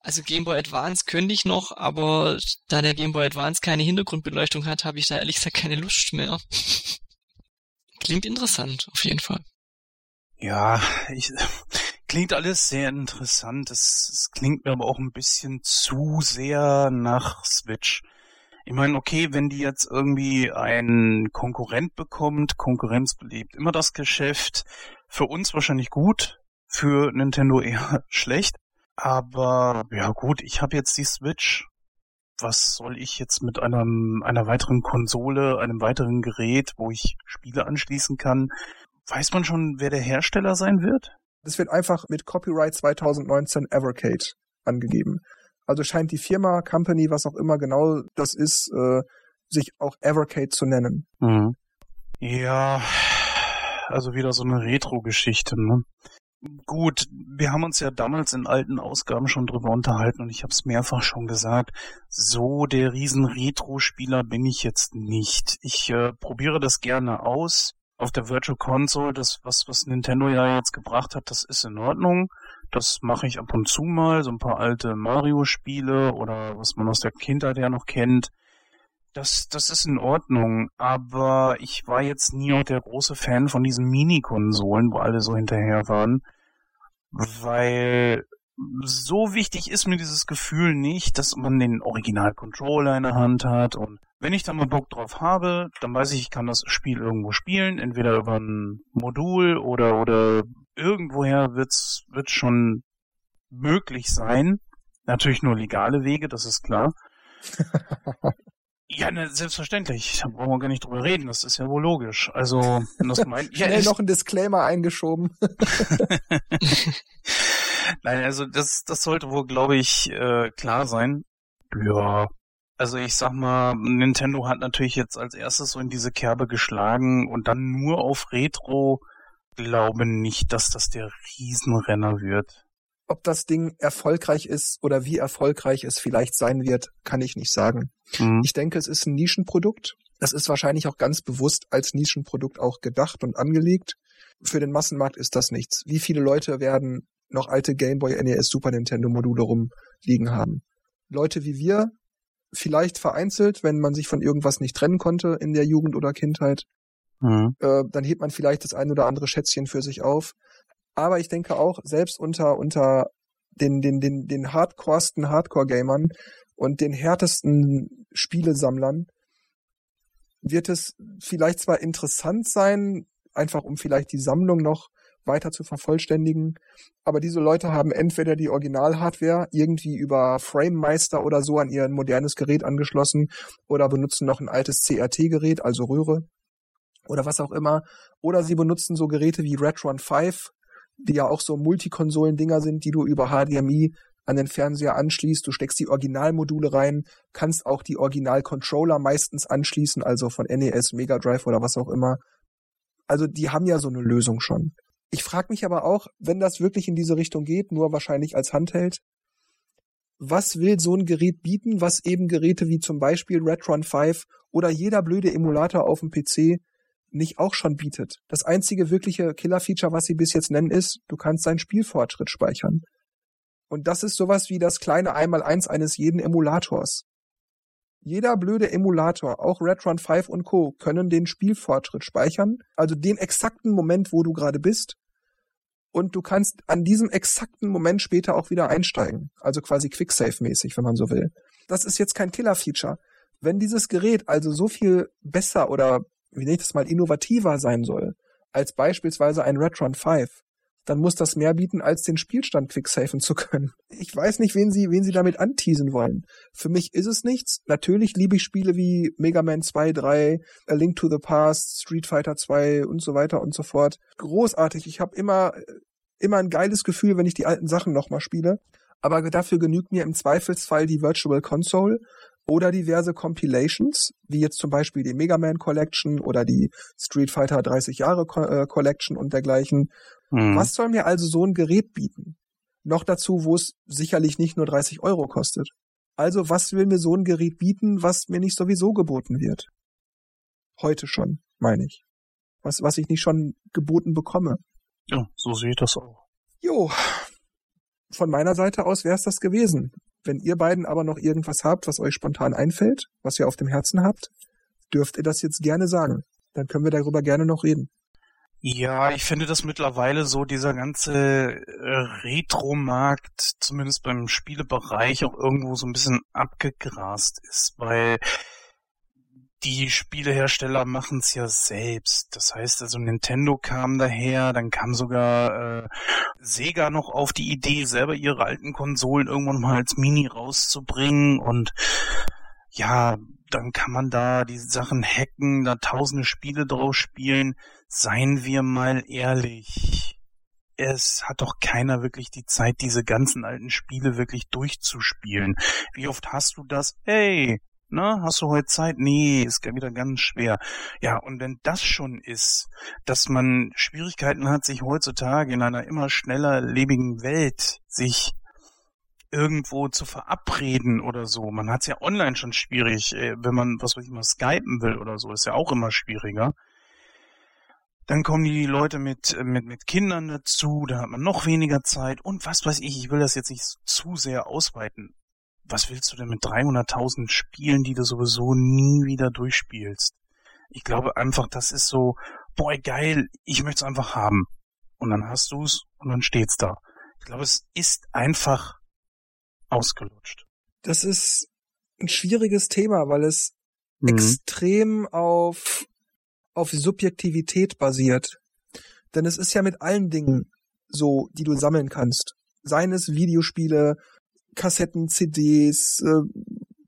also Gameboy Advance könnte ich noch, aber da der Gameboy Advance keine Hintergrundbeleuchtung hat, habe ich da ehrlich gesagt keine Lust mehr. Klingt interessant, auf jeden Fall. Ja, ich, klingt alles sehr interessant. Es, es klingt mir aber auch ein bisschen zu sehr nach Switch. Ich meine, okay, wenn die jetzt irgendwie einen Konkurrent bekommt, Konkurrenz belebt immer das Geschäft. Für uns wahrscheinlich gut, für Nintendo eher schlecht. Aber ja gut, ich habe jetzt die Switch. Was soll ich jetzt mit einem, einer weiteren Konsole, einem weiteren Gerät, wo ich Spiele anschließen kann? Weiß man schon, wer der Hersteller sein wird? Das wird einfach mit Copyright 2019 Evercade angegeben. Also scheint die Firma, Company, was auch immer genau das ist, äh, sich auch Evercade zu nennen. Mhm. Ja, also wieder so eine Retro-Geschichte, ne? Gut, wir haben uns ja damals in alten Ausgaben schon drüber unterhalten und ich habe es mehrfach schon gesagt, so der riesen Retro-Spieler bin ich jetzt nicht. Ich äh, probiere das gerne aus. Auf der Virtual Console, das, was, was Nintendo ja jetzt gebracht hat, das ist in Ordnung. Das mache ich ab und zu mal, so ein paar alte Mario-Spiele oder was man aus der Kindheit ja noch kennt. Das, das ist in Ordnung, aber ich war jetzt nie auch der große Fan von diesen Mini-Konsolen, wo alle so hinterher waren, weil so wichtig ist mir dieses Gefühl nicht, dass man den Original-Controller in der Hand hat und wenn ich da mal Bock drauf habe, dann weiß ich, ich kann das Spiel irgendwo spielen, entweder über ein Modul oder, oder irgendwoher wird's, wird schon möglich sein. Natürlich nur legale Wege, das ist klar. ja, ne, selbstverständlich. Da brauchen wir gar nicht drüber reden. Das ist ja wohl logisch. Also, das meint, ja, Schnell noch ein Disclaimer eingeschoben. Nein, also das, das sollte wohl, glaube ich, äh, klar sein. Ja, also ich sag mal, Nintendo hat natürlich jetzt als erstes so in diese Kerbe geschlagen und dann nur auf Retro. Glaube nicht, dass das der Riesenrenner wird. Ob das Ding erfolgreich ist oder wie erfolgreich es vielleicht sein wird, kann ich nicht sagen. Mhm. Ich denke, es ist ein Nischenprodukt. Das ist wahrscheinlich auch ganz bewusst als Nischenprodukt auch gedacht und angelegt. Für den Massenmarkt ist das nichts. Wie viele Leute werden noch alte Game Boy, NES, Super Nintendo Module rumliegen haben? Leute wie wir, vielleicht vereinzelt, wenn man sich von irgendwas nicht trennen konnte in der Jugend oder Kindheit. Mhm. Äh, dann hebt man vielleicht das ein oder andere Schätzchen für sich auf. Aber ich denke auch, selbst unter, unter den, den, den, den hardcoresten Hardcore-Gamern und den härtesten Spielesammlern wird es vielleicht zwar interessant sein, einfach um vielleicht die Sammlung noch weiter zu vervollständigen. Aber diese Leute haben entweder die Original-Hardware irgendwie über FrameMeister oder so an ihr modernes Gerät angeschlossen oder benutzen noch ein altes CRT-Gerät, also Röhre oder was auch immer. Oder sie benutzen so Geräte wie Retron 5, die ja auch so Multikonsolen-Dinger sind, die du über HDMI an den Fernseher anschließt. Du steckst die Originalmodule rein, kannst auch die Original-Controller meistens anschließen, also von NES, Mega Drive oder was auch immer. Also die haben ja so eine Lösung schon. Ich frage mich aber auch, wenn das wirklich in diese Richtung geht, nur wahrscheinlich als Handheld, was will so ein Gerät bieten, was eben Geräte wie zum Beispiel Retron 5 oder jeder blöde Emulator auf dem PC nicht auch schon bietet. Das einzige wirkliche Killer-Feature, was sie bis jetzt nennen, ist, du kannst deinen Spielfortschritt speichern. Und das ist sowas wie das kleine Einmaleins eines jeden Emulators. Jeder blöde Emulator, auch Retron 5 und Co., können den Spielfortschritt speichern, also den exakten Moment, wo du gerade bist. Und du kannst an diesem exakten Moment später auch wieder einsteigen. Also quasi Quicksave-mäßig, wenn man so will. Das ist jetzt kein Killer-Feature. Wenn dieses Gerät also so viel besser oder, wie das mal, innovativer sein soll, als beispielsweise ein Retron 5, dann muss das mehr bieten, als den Spielstand quicksafen zu können. Ich weiß nicht, wen sie, wen sie damit anteasen wollen. Für mich ist es nichts. Natürlich liebe ich Spiele wie Mega Man 2, 3, A Link to the Past, Street Fighter 2 und so weiter und so fort. Großartig. Ich habe immer, immer ein geiles Gefühl, wenn ich die alten Sachen nochmal spiele. Aber dafür genügt mir im Zweifelsfall die Virtual Console oder diverse Compilations, wie jetzt zum Beispiel die Mega Man Collection oder die Street Fighter 30 Jahre äh, Collection und dergleichen. Mhm. Was soll mir also so ein Gerät bieten? Noch dazu, wo es sicherlich nicht nur 30 Euro kostet. Also was will mir so ein Gerät bieten, was mir nicht sowieso geboten wird? Heute schon, meine ich. Was, was ich nicht schon geboten bekomme. Ja, so sehe ich das auch. Jo, von meiner Seite aus wäre es das gewesen. Wenn ihr beiden aber noch irgendwas habt, was euch spontan einfällt, was ihr auf dem Herzen habt, dürft ihr das jetzt gerne sagen. Dann können wir darüber gerne noch reden. Ja, ich finde, dass mittlerweile so dieser ganze äh, Retro-Markt, zumindest beim Spielebereich, auch irgendwo so ein bisschen abgegrast ist, weil die Spielehersteller machen es ja selbst. Das heißt also, Nintendo kam daher, dann kam sogar äh, Sega noch auf die Idee, selber ihre alten Konsolen irgendwann mal als Mini rauszubringen und ja, dann kann man da die Sachen hacken, da tausende Spiele drauf spielen. Seien wir mal ehrlich. Es hat doch keiner wirklich die Zeit, diese ganzen alten Spiele wirklich durchzuspielen. Wie oft hast du das? Hey, Ne? Hast du heute Zeit? Nee, ist wieder ganz schwer. Ja, und wenn das schon ist, dass man Schwierigkeiten hat, sich heutzutage in einer immer schneller lebigen Welt sich irgendwo zu verabreden oder so. Man hat es ja online schon schwierig, äh, wenn man, was weiß ich mal, skypen will oder so, ist ja auch immer schwieriger. Dann kommen die Leute mit, mit, mit Kindern dazu, da hat man noch weniger Zeit und was weiß ich, ich will das jetzt nicht zu sehr ausweiten was willst du denn mit 300.000 Spielen, die du sowieso nie wieder durchspielst? Ich glaube einfach, das ist so, boah, geil, ich möchte es einfach haben. Und dann hast du es und dann steht's da. Ich glaube, es ist einfach ausgelutscht. Das ist ein schwieriges Thema, weil es mhm. extrem auf, auf Subjektivität basiert. Denn es ist ja mit allen Dingen so, die du sammeln kannst. Seien es Videospiele, Kassetten, CDs, äh,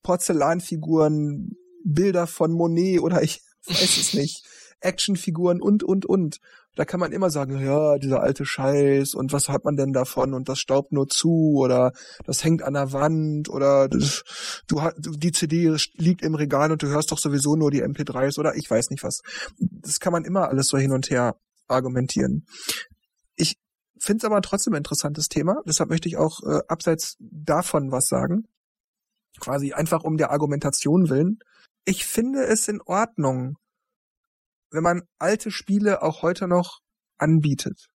Porzellanfiguren, Bilder von Monet oder ich weiß es nicht, Actionfiguren und, und, und. Da kann man immer sagen, ja, dieser alte Scheiß und was hat man denn davon und das staubt nur zu oder das hängt an der Wand oder du hast, die CD liegt im Regal und du hörst doch sowieso nur die MP3s oder ich weiß nicht was. Das kann man immer alles so hin und her argumentieren. Finde es aber trotzdem ein interessantes Thema. Deshalb möchte ich auch äh, abseits davon was sagen. Quasi einfach um der Argumentation willen. Ich finde es in Ordnung, wenn man alte Spiele auch heute noch anbietet.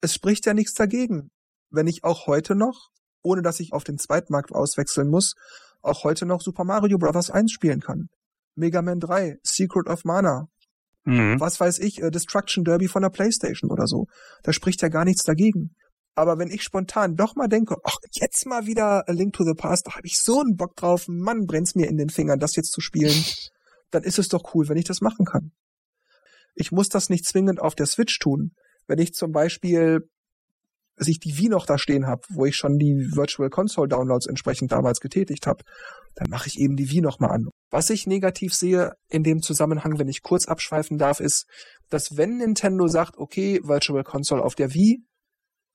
Es spricht ja nichts dagegen, wenn ich auch heute noch, ohne dass ich auf den Zweitmarkt auswechseln muss, auch heute noch Super Mario Bros. 1 spielen kann. Mega Man 3, Secret of Mana, Mhm. Was weiß ich, äh, Destruction Derby von der Playstation oder so. Da spricht ja gar nichts dagegen. Aber wenn ich spontan doch mal denke, ach, jetzt mal wieder A Link to the Past, da habe ich so einen Bock drauf, Mann, brennt's mir in den Fingern, das jetzt zu spielen, dann ist es doch cool, wenn ich das machen kann. Ich muss das nicht zwingend auf der Switch tun. Wenn ich zum Beispiel dass ich die Wii noch da stehen habe, wo ich schon die Virtual Console Downloads entsprechend damals getätigt habe, dann mache ich eben die Wii nochmal an. Was ich negativ sehe in dem Zusammenhang, wenn ich kurz abschweifen darf, ist, dass wenn Nintendo sagt, okay, Virtual Console auf der Wii,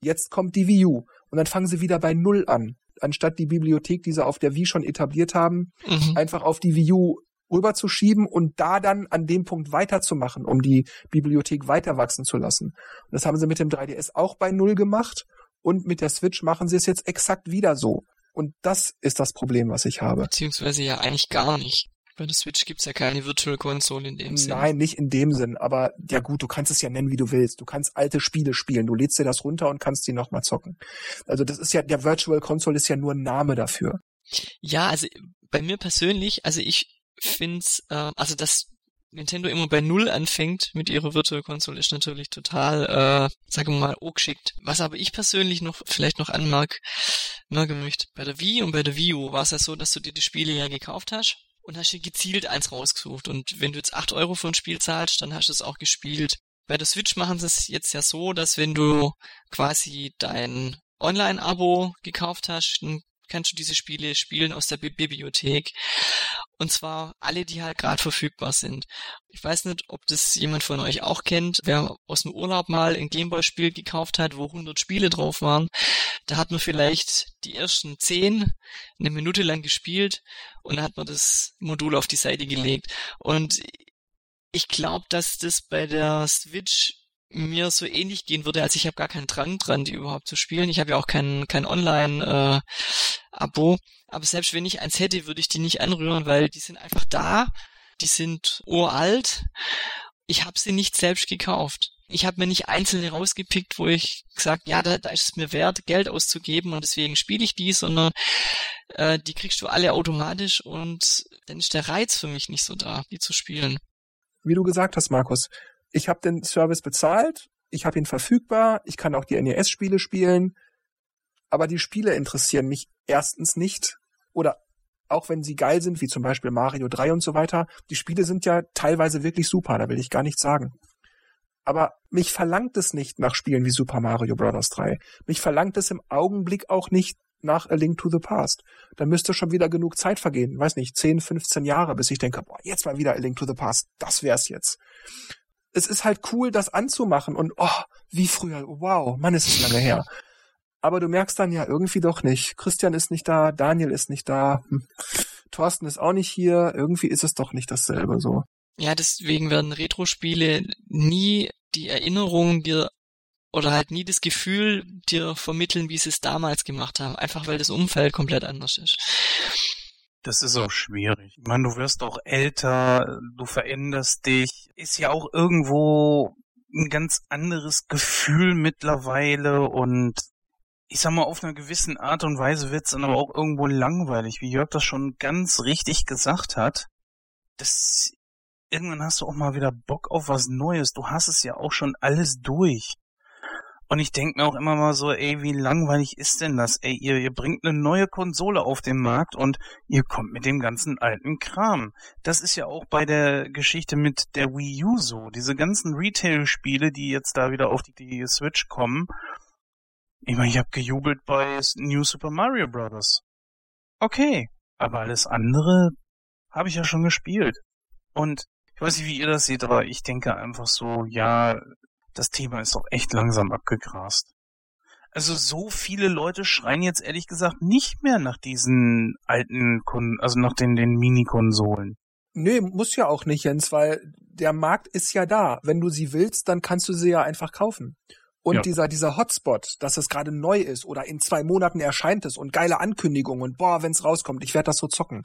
jetzt kommt die Wii U und dann fangen sie wieder bei Null an, anstatt die Bibliothek, die sie auf der Wii schon etabliert haben, mhm. einfach auf die Wii U rüberzuschieben und da dann an dem Punkt weiterzumachen, um die Bibliothek weiter wachsen zu lassen. Und das haben sie mit dem 3DS auch bei Null gemacht und mit der Switch machen sie es jetzt exakt wieder so. Und das ist das Problem, was ich habe. Beziehungsweise ja eigentlich gar nicht. Bei der Switch gibt's ja keine Virtual Console in dem Sinn. Nein, nicht in dem Sinn. Aber ja gut, du kannst es ja nennen, wie du willst. Du kannst alte Spiele spielen. Du lädst dir das runter und kannst die nochmal zocken. Also das ist ja, der Virtual Console ist ja nur ein Name dafür. Ja, also bei mir persönlich, also ich find's, äh, also dass Nintendo immer bei Null anfängt mit ihrer Virtual Console ist natürlich total, äh, sagen wir mal, geschickt. Was aber ich persönlich noch vielleicht noch anmerk, merken möchte, bei der Wii und bei der Wii U war es ja so, dass du dir die Spiele ja gekauft hast und hast dir gezielt eins rausgesucht. Und wenn du jetzt acht Euro für ein Spiel zahlst, dann hast du es auch gespielt. Bei der Switch machen sie es jetzt ja so, dass wenn du quasi dein Online-Abo gekauft hast, dann kannst du diese Spiele spielen aus der Bibliothek. Und zwar alle, die halt gerade verfügbar sind. Ich weiß nicht, ob das jemand von euch auch kennt. Wer aus dem Urlaub mal ein Gameboy-Spiel gekauft hat, wo 100 Spiele drauf waren, da hat man vielleicht die ersten 10 eine Minute lang gespielt und dann hat man das Modul auf die Seite gelegt. Und ich glaube, dass das bei der Switch mir so ähnlich gehen würde, als ich habe gar keinen Drang dran, die überhaupt zu spielen. Ich habe ja auch kein, kein Online-Abo. Äh, Aber selbst wenn ich eins hätte, würde ich die nicht anrühren, weil die sind einfach da. Die sind uralt. Ich habe sie nicht selbst gekauft. Ich habe mir nicht einzelne rausgepickt, wo ich gesagt, ja, da, da ist es mir wert, Geld auszugeben und deswegen spiele ich die, sondern äh, die kriegst du alle automatisch und dann ist der Reiz für mich nicht so da, die zu spielen. Wie du gesagt hast, Markus, ich habe den Service bezahlt, ich habe ihn verfügbar, ich kann auch die NES-Spiele spielen, aber die Spiele interessieren mich erstens nicht oder auch wenn sie geil sind, wie zum Beispiel Mario 3 und so weiter, die Spiele sind ja teilweise wirklich super, da will ich gar nichts sagen. Aber mich verlangt es nicht nach Spielen wie Super Mario Bros. 3. Mich verlangt es im Augenblick auch nicht nach A Link to the Past. Da müsste schon wieder genug Zeit vergehen. Weiß nicht, 10, 15 Jahre, bis ich denke, boah, jetzt mal wieder A Link to the Past. Das wär's jetzt es ist halt cool, das anzumachen und oh, wie früher, wow, Mann, ist es lange her. Aber du merkst dann ja irgendwie doch nicht. Christian ist nicht da, Daniel ist nicht da, hm. Thorsten ist auch nicht hier. Irgendwie ist es doch nicht dasselbe so. Ja, deswegen werden Retro-Spiele nie die Erinnerung dir oder halt nie das Gefühl dir vermitteln, wie sie es damals gemacht haben. Einfach weil das Umfeld komplett anders ist. Das ist auch schwierig. Ich meine, du wirst auch älter, du veränderst dich. Ist ja auch irgendwo ein ganz anderes Gefühl mittlerweile und ich sag mal, auf einer gewissen Art und Weise wird's dann aber auch irgendwo langweilig, wie Jörg das schon ganz richtig gesagt hat. Das, irgendwann hast du auch mal wieder Bock auf was Neues. Du hast es ja auch schon alles durch. Und ich denke mir auch immer mal so, ey, wie langweilig ist denn das? Ey, ihr, ihr bringt eine neue Konsole auf den Markt und ihr kommt mit dem ganzen alten Kram. Das ist ja auch bei der Geschichte mit der Wii U so. Diese ganzen Retail-Spiele, die jetzt da wieder auf die, die Switch kommen. Ich meine, ich habe gejubelt bei New Super Mario Bros. Okay, aber alles andere habe ich ja schon gespielt. Und ich weiß nicht, wie ihr das seht, aber ich denke einfach so, ja, das Thema ist doch echt langsam abgegrast. Also so viele Leute schreien jetzt ehrlich gesagt nicht mehr nach diesen alten, Kon also nach den, den Mini-Konsolen. Nee, muss ja auch nicht, Jens, weil der Markt ist ja da. Wenn du sie willst, dann kannst du sie ja einfach kaufen. Und ja. dieser, dieser Hotspot, dass es gerade neu ist oder in zwei Monaten erscheint es und geile Ankündigungen und boah, wenn's rauskommt, ich werde das so zocken.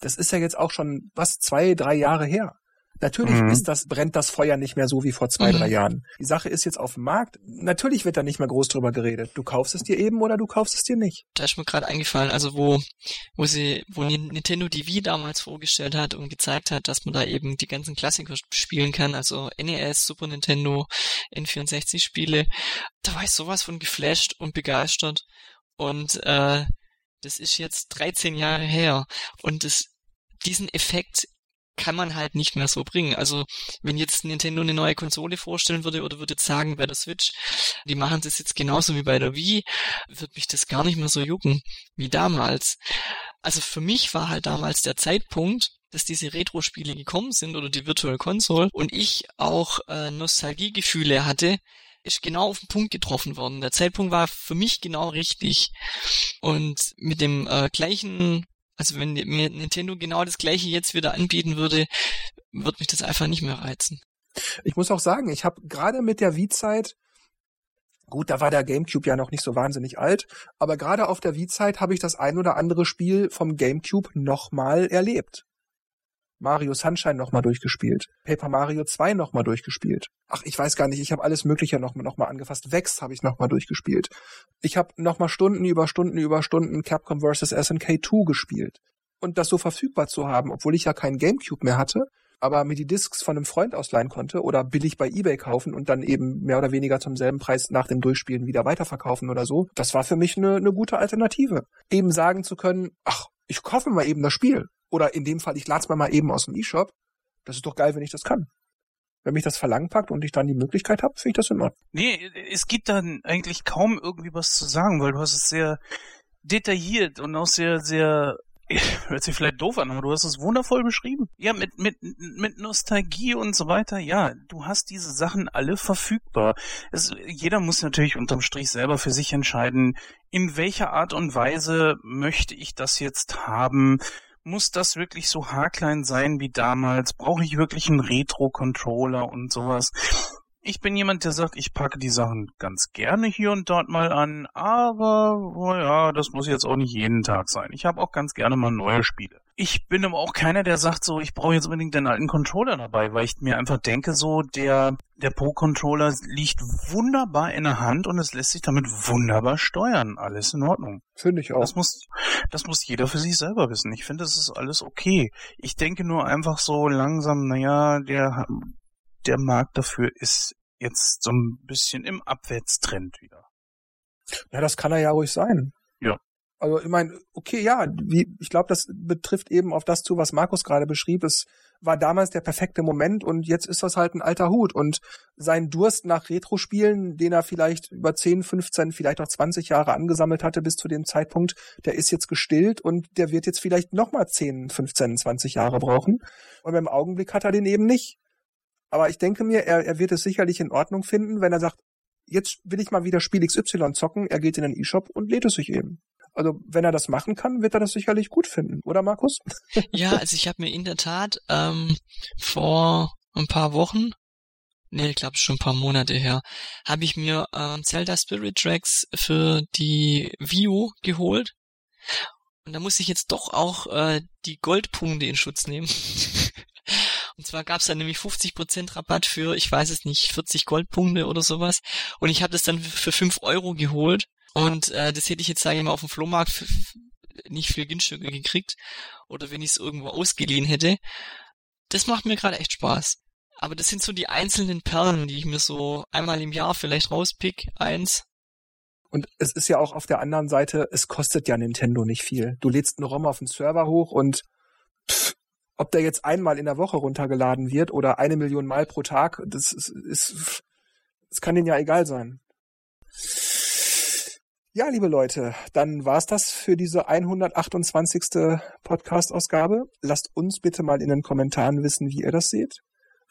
Das ist ja jetzt auch schon, was, zwei, drei Jahre her. Natürlich mhm. ist das, brennt das Feuer nicht mehr so wie vor zwei, mhm. drei Jahren. Die Sache ist jetzt auf dem Markt. Natürlich wird da nicht mehr groß drüber geredet. Du kaufst es dir eben oder du kaufst es dir nicht. Da ist mir gerade eingefallen, also wo, wo sie, wo Nintendo die Wii damals vorgestellt hat und gezeigt hat, dass man da eben die ganzen Klassiker spielen kann, also NES, Super Nintendo, N64 Spiele. Da war ich sowas von geflasht und begeistert. Und äh, das ist jetzt 13 Jahre her. Und das, diesen Effekt kann man halt nicht mehr so bringen. Also wenn jetzt Nintendo eine neue Konsole vorstellen würde oder würde jetzt sagen bei der Switch, die machen das jetzt genauso wie bei der Wii, wird mich das gar nicht mehr so jucken wie damals. Also für mich war halt damals der Zeitpunkt, dass diese Retro-Spiele gekommen sind oder die Virtual Console und ich auch äh, Nostalgiegefühle hatte, ist genau auf den Punkt getroffen worden. Der Zeitpunkt war für mich genau richtig. Und mit dem äh, gleichen also wenn mir Nintendo genau das gleiche jetzt wieder anbieten würde, würde mich das einfach nicht mehr reizen. Ich muss auch sagen, ich habe gerade mit der Wii-Zeit, gut, da war der GameCube ja noch nicht so wahnsinnig alt, aber gerade auf der Wii-Zeit habe ich das ein oder andere Spiel vom GameCube nochmal erlebt. Mario Sunshine nochmal durchgespielt, Paper Mario 2 nochmal durchgespielt. Ach, ich weiß gar nicht, ich habe alles Mögliche nochmal noch mal angefasst. Vex habe ich nochmal durchgespielt. Ich habe nochmal Stunden über Stunden über Stunden Capcom vs. SNK 2 gespielt. Und das so verfügbar zu haben, obwohl ich ja keinen Gamecube mehr hatte, aber mir die Discs von einem Freund ausleihen konnte oder billig bei eBay kaufen und dann eben mehr oder weniger zum selben Preis nach dem Durchspielen wieder weiterverkaufen oder so, das war für mich eine, eine gute Alternative. Eben sagen zu können, ach, ich kaufe mal eben das Spiel. Oder in dem Fall, ich lade es mir mal eben aus dem E-Shop. Das ist doch geil, wenn ich das kann. Wenn mich das Verlangen packt und ich dann die Möglichkeit habe, finde ich das in Ordnung. Nee, es gibt dann eigentlich kaum irgendwie was zu sagen, weil du hast es sehr detailliert und auch sehr, sehr hört sich vielleicht doof an, aber du hast es wundervoll beschrieben. Ja, mit, mit, mit Nostalgie und so weiter. Ja, du hast diese Sachen alle verfügbar. Es, jeder muss natürlich unterm Strich selber für sich entscheiden, in welcher Art und Weise möchte ich das jetzt haben. Muss das wirklich so haarklein sein wie damals? Brauche ich wirklich einen Retro-Controller und sowas? Ich bin jemand, der sagt, ich packe die Sachen ganz gerne hier und dort mal an, aber oh ja, das muss jetzt auch nicht jeden Tag sein. Ich habe auch ganz gerne mal neue Spiele. Ich bin aber auch keiner, der sagt so, ich brauche jetzt unbedingt den alten Controller dabei, weil ich mir einfach denke so, der der Pro-Controller liegt wunderbar in der Hand und es lässt sich damit wunderbar steuern. Alles in Ordnung. Finde ich auch. Das muss, das muss jeder für sich selber wissen. Ich finde, das ist alles okay. Ich denke nur einfach so langsam, naja, der der Markt dafür ist jetzt so ein bisschen im Abwärtstrend wieder. Ja, das kann er ja ruhig sein. Ja. Also ich meine, okay, ja, wie, ich glaube, das betrifft eben auf das zu, was Markus gerade beschrieb. Es war damals der perfekte Moment und jetzt ist das halt ein alter Hut. Und sein Durst nach Retro-Spielen, den er vielleicht über 10, 15, vielleicht auch 20 Jahre angesammelt hatte bis zu dem Zeitpunkt, der ist jetzt gestillt und der wird jetzt vielleicht nochmal 10, 15, 20 Jahre brauchen. Und im Augenblick hat er den eben nicht. Aber ich denke mir, er, er wird es sicherlich in Ordnung finden, wenn er sagt, jetzt will ich mal wieder Spiel XY zocken, er geht in den E-Shop und lädt es sich eben. Also wenn er das machen kann, wird er das sicherlich gut finden, oder Markus? ja, also ich habe mir in der Tat ähm, vor ein paar Wochen, nee, ich glaube schon ein paar Monate her, habe ich mir ähm, Zelda Spirit Tracks für die U geholt. Und da muss ich jetzt doch auch äh, die Goldpunkte in Schutz nehmen. Und zwar gab es dann nämlich 50% Rabatt für, ich weiß es nicht, 40 Goldpunkte oder sowas. Und ich habe das dann für 5 Euro geholt. Und äh, das hätte ich jetzt, sage ich mal, auf dem Flohmarkt nicht viel günstiger gekriegt. Oder wenn ich es irgendwo ausgeliehen hätte. Das macht mir gerade echt Spaß. Aber das sind so die einzelnen Perlen, die ich mir so einmal im Jahr vielleicht rauspick, eins. Und es ist ja auch auf der anderen Seite, es kostet ja Nintendo nicht viel. Du lädst einen ROM auf den Server hoch und ob der jetzt einmal in der Woche runtergeladen wird oder eine Million Mal pro Tag, das ist, das kann denen ja egal sein. Ja, liebe Leute, dann war's das für diese 128. Podcast-Ausgabe. Lasst uns bitte mal in den Kommentaren wissen, wie ihr das seht.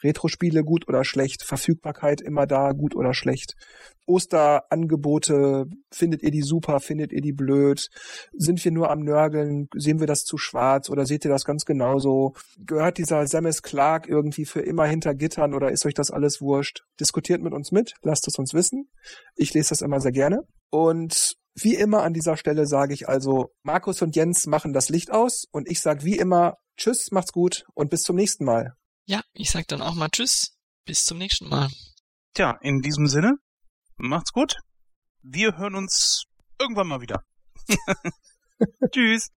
Retro-Spiele gut oder schlecht, Verfügbarkeit immer da, gut oder schlecht. Osterangebote, findet ihr die super, findet ihr die blöd? Sind wir nur am Nörgeln? Sehen wir das zu schwarz oder seht ihr das ganz genauso? Gehört dieser Samus Clark irgendwie für immer hinter Gittern oder ist euch das alles wurscht? Diskutiert mit uns mit, lasst es uns wissen. Ich lese das immer sehr gerne. Und wie immer an dieser Stelle sage ich also, Markus und Jens machen das Licht aus und ich sage wie immer, tschüss, macht's gut und bis zum nächsten Mal. Ja, ich sag dann auch mal Tschüss. Bis zum nächsten Mal. Tja, in diesem Sinne, macht's gut. Wir hören uns irgendwann mal wieder. Tschüss.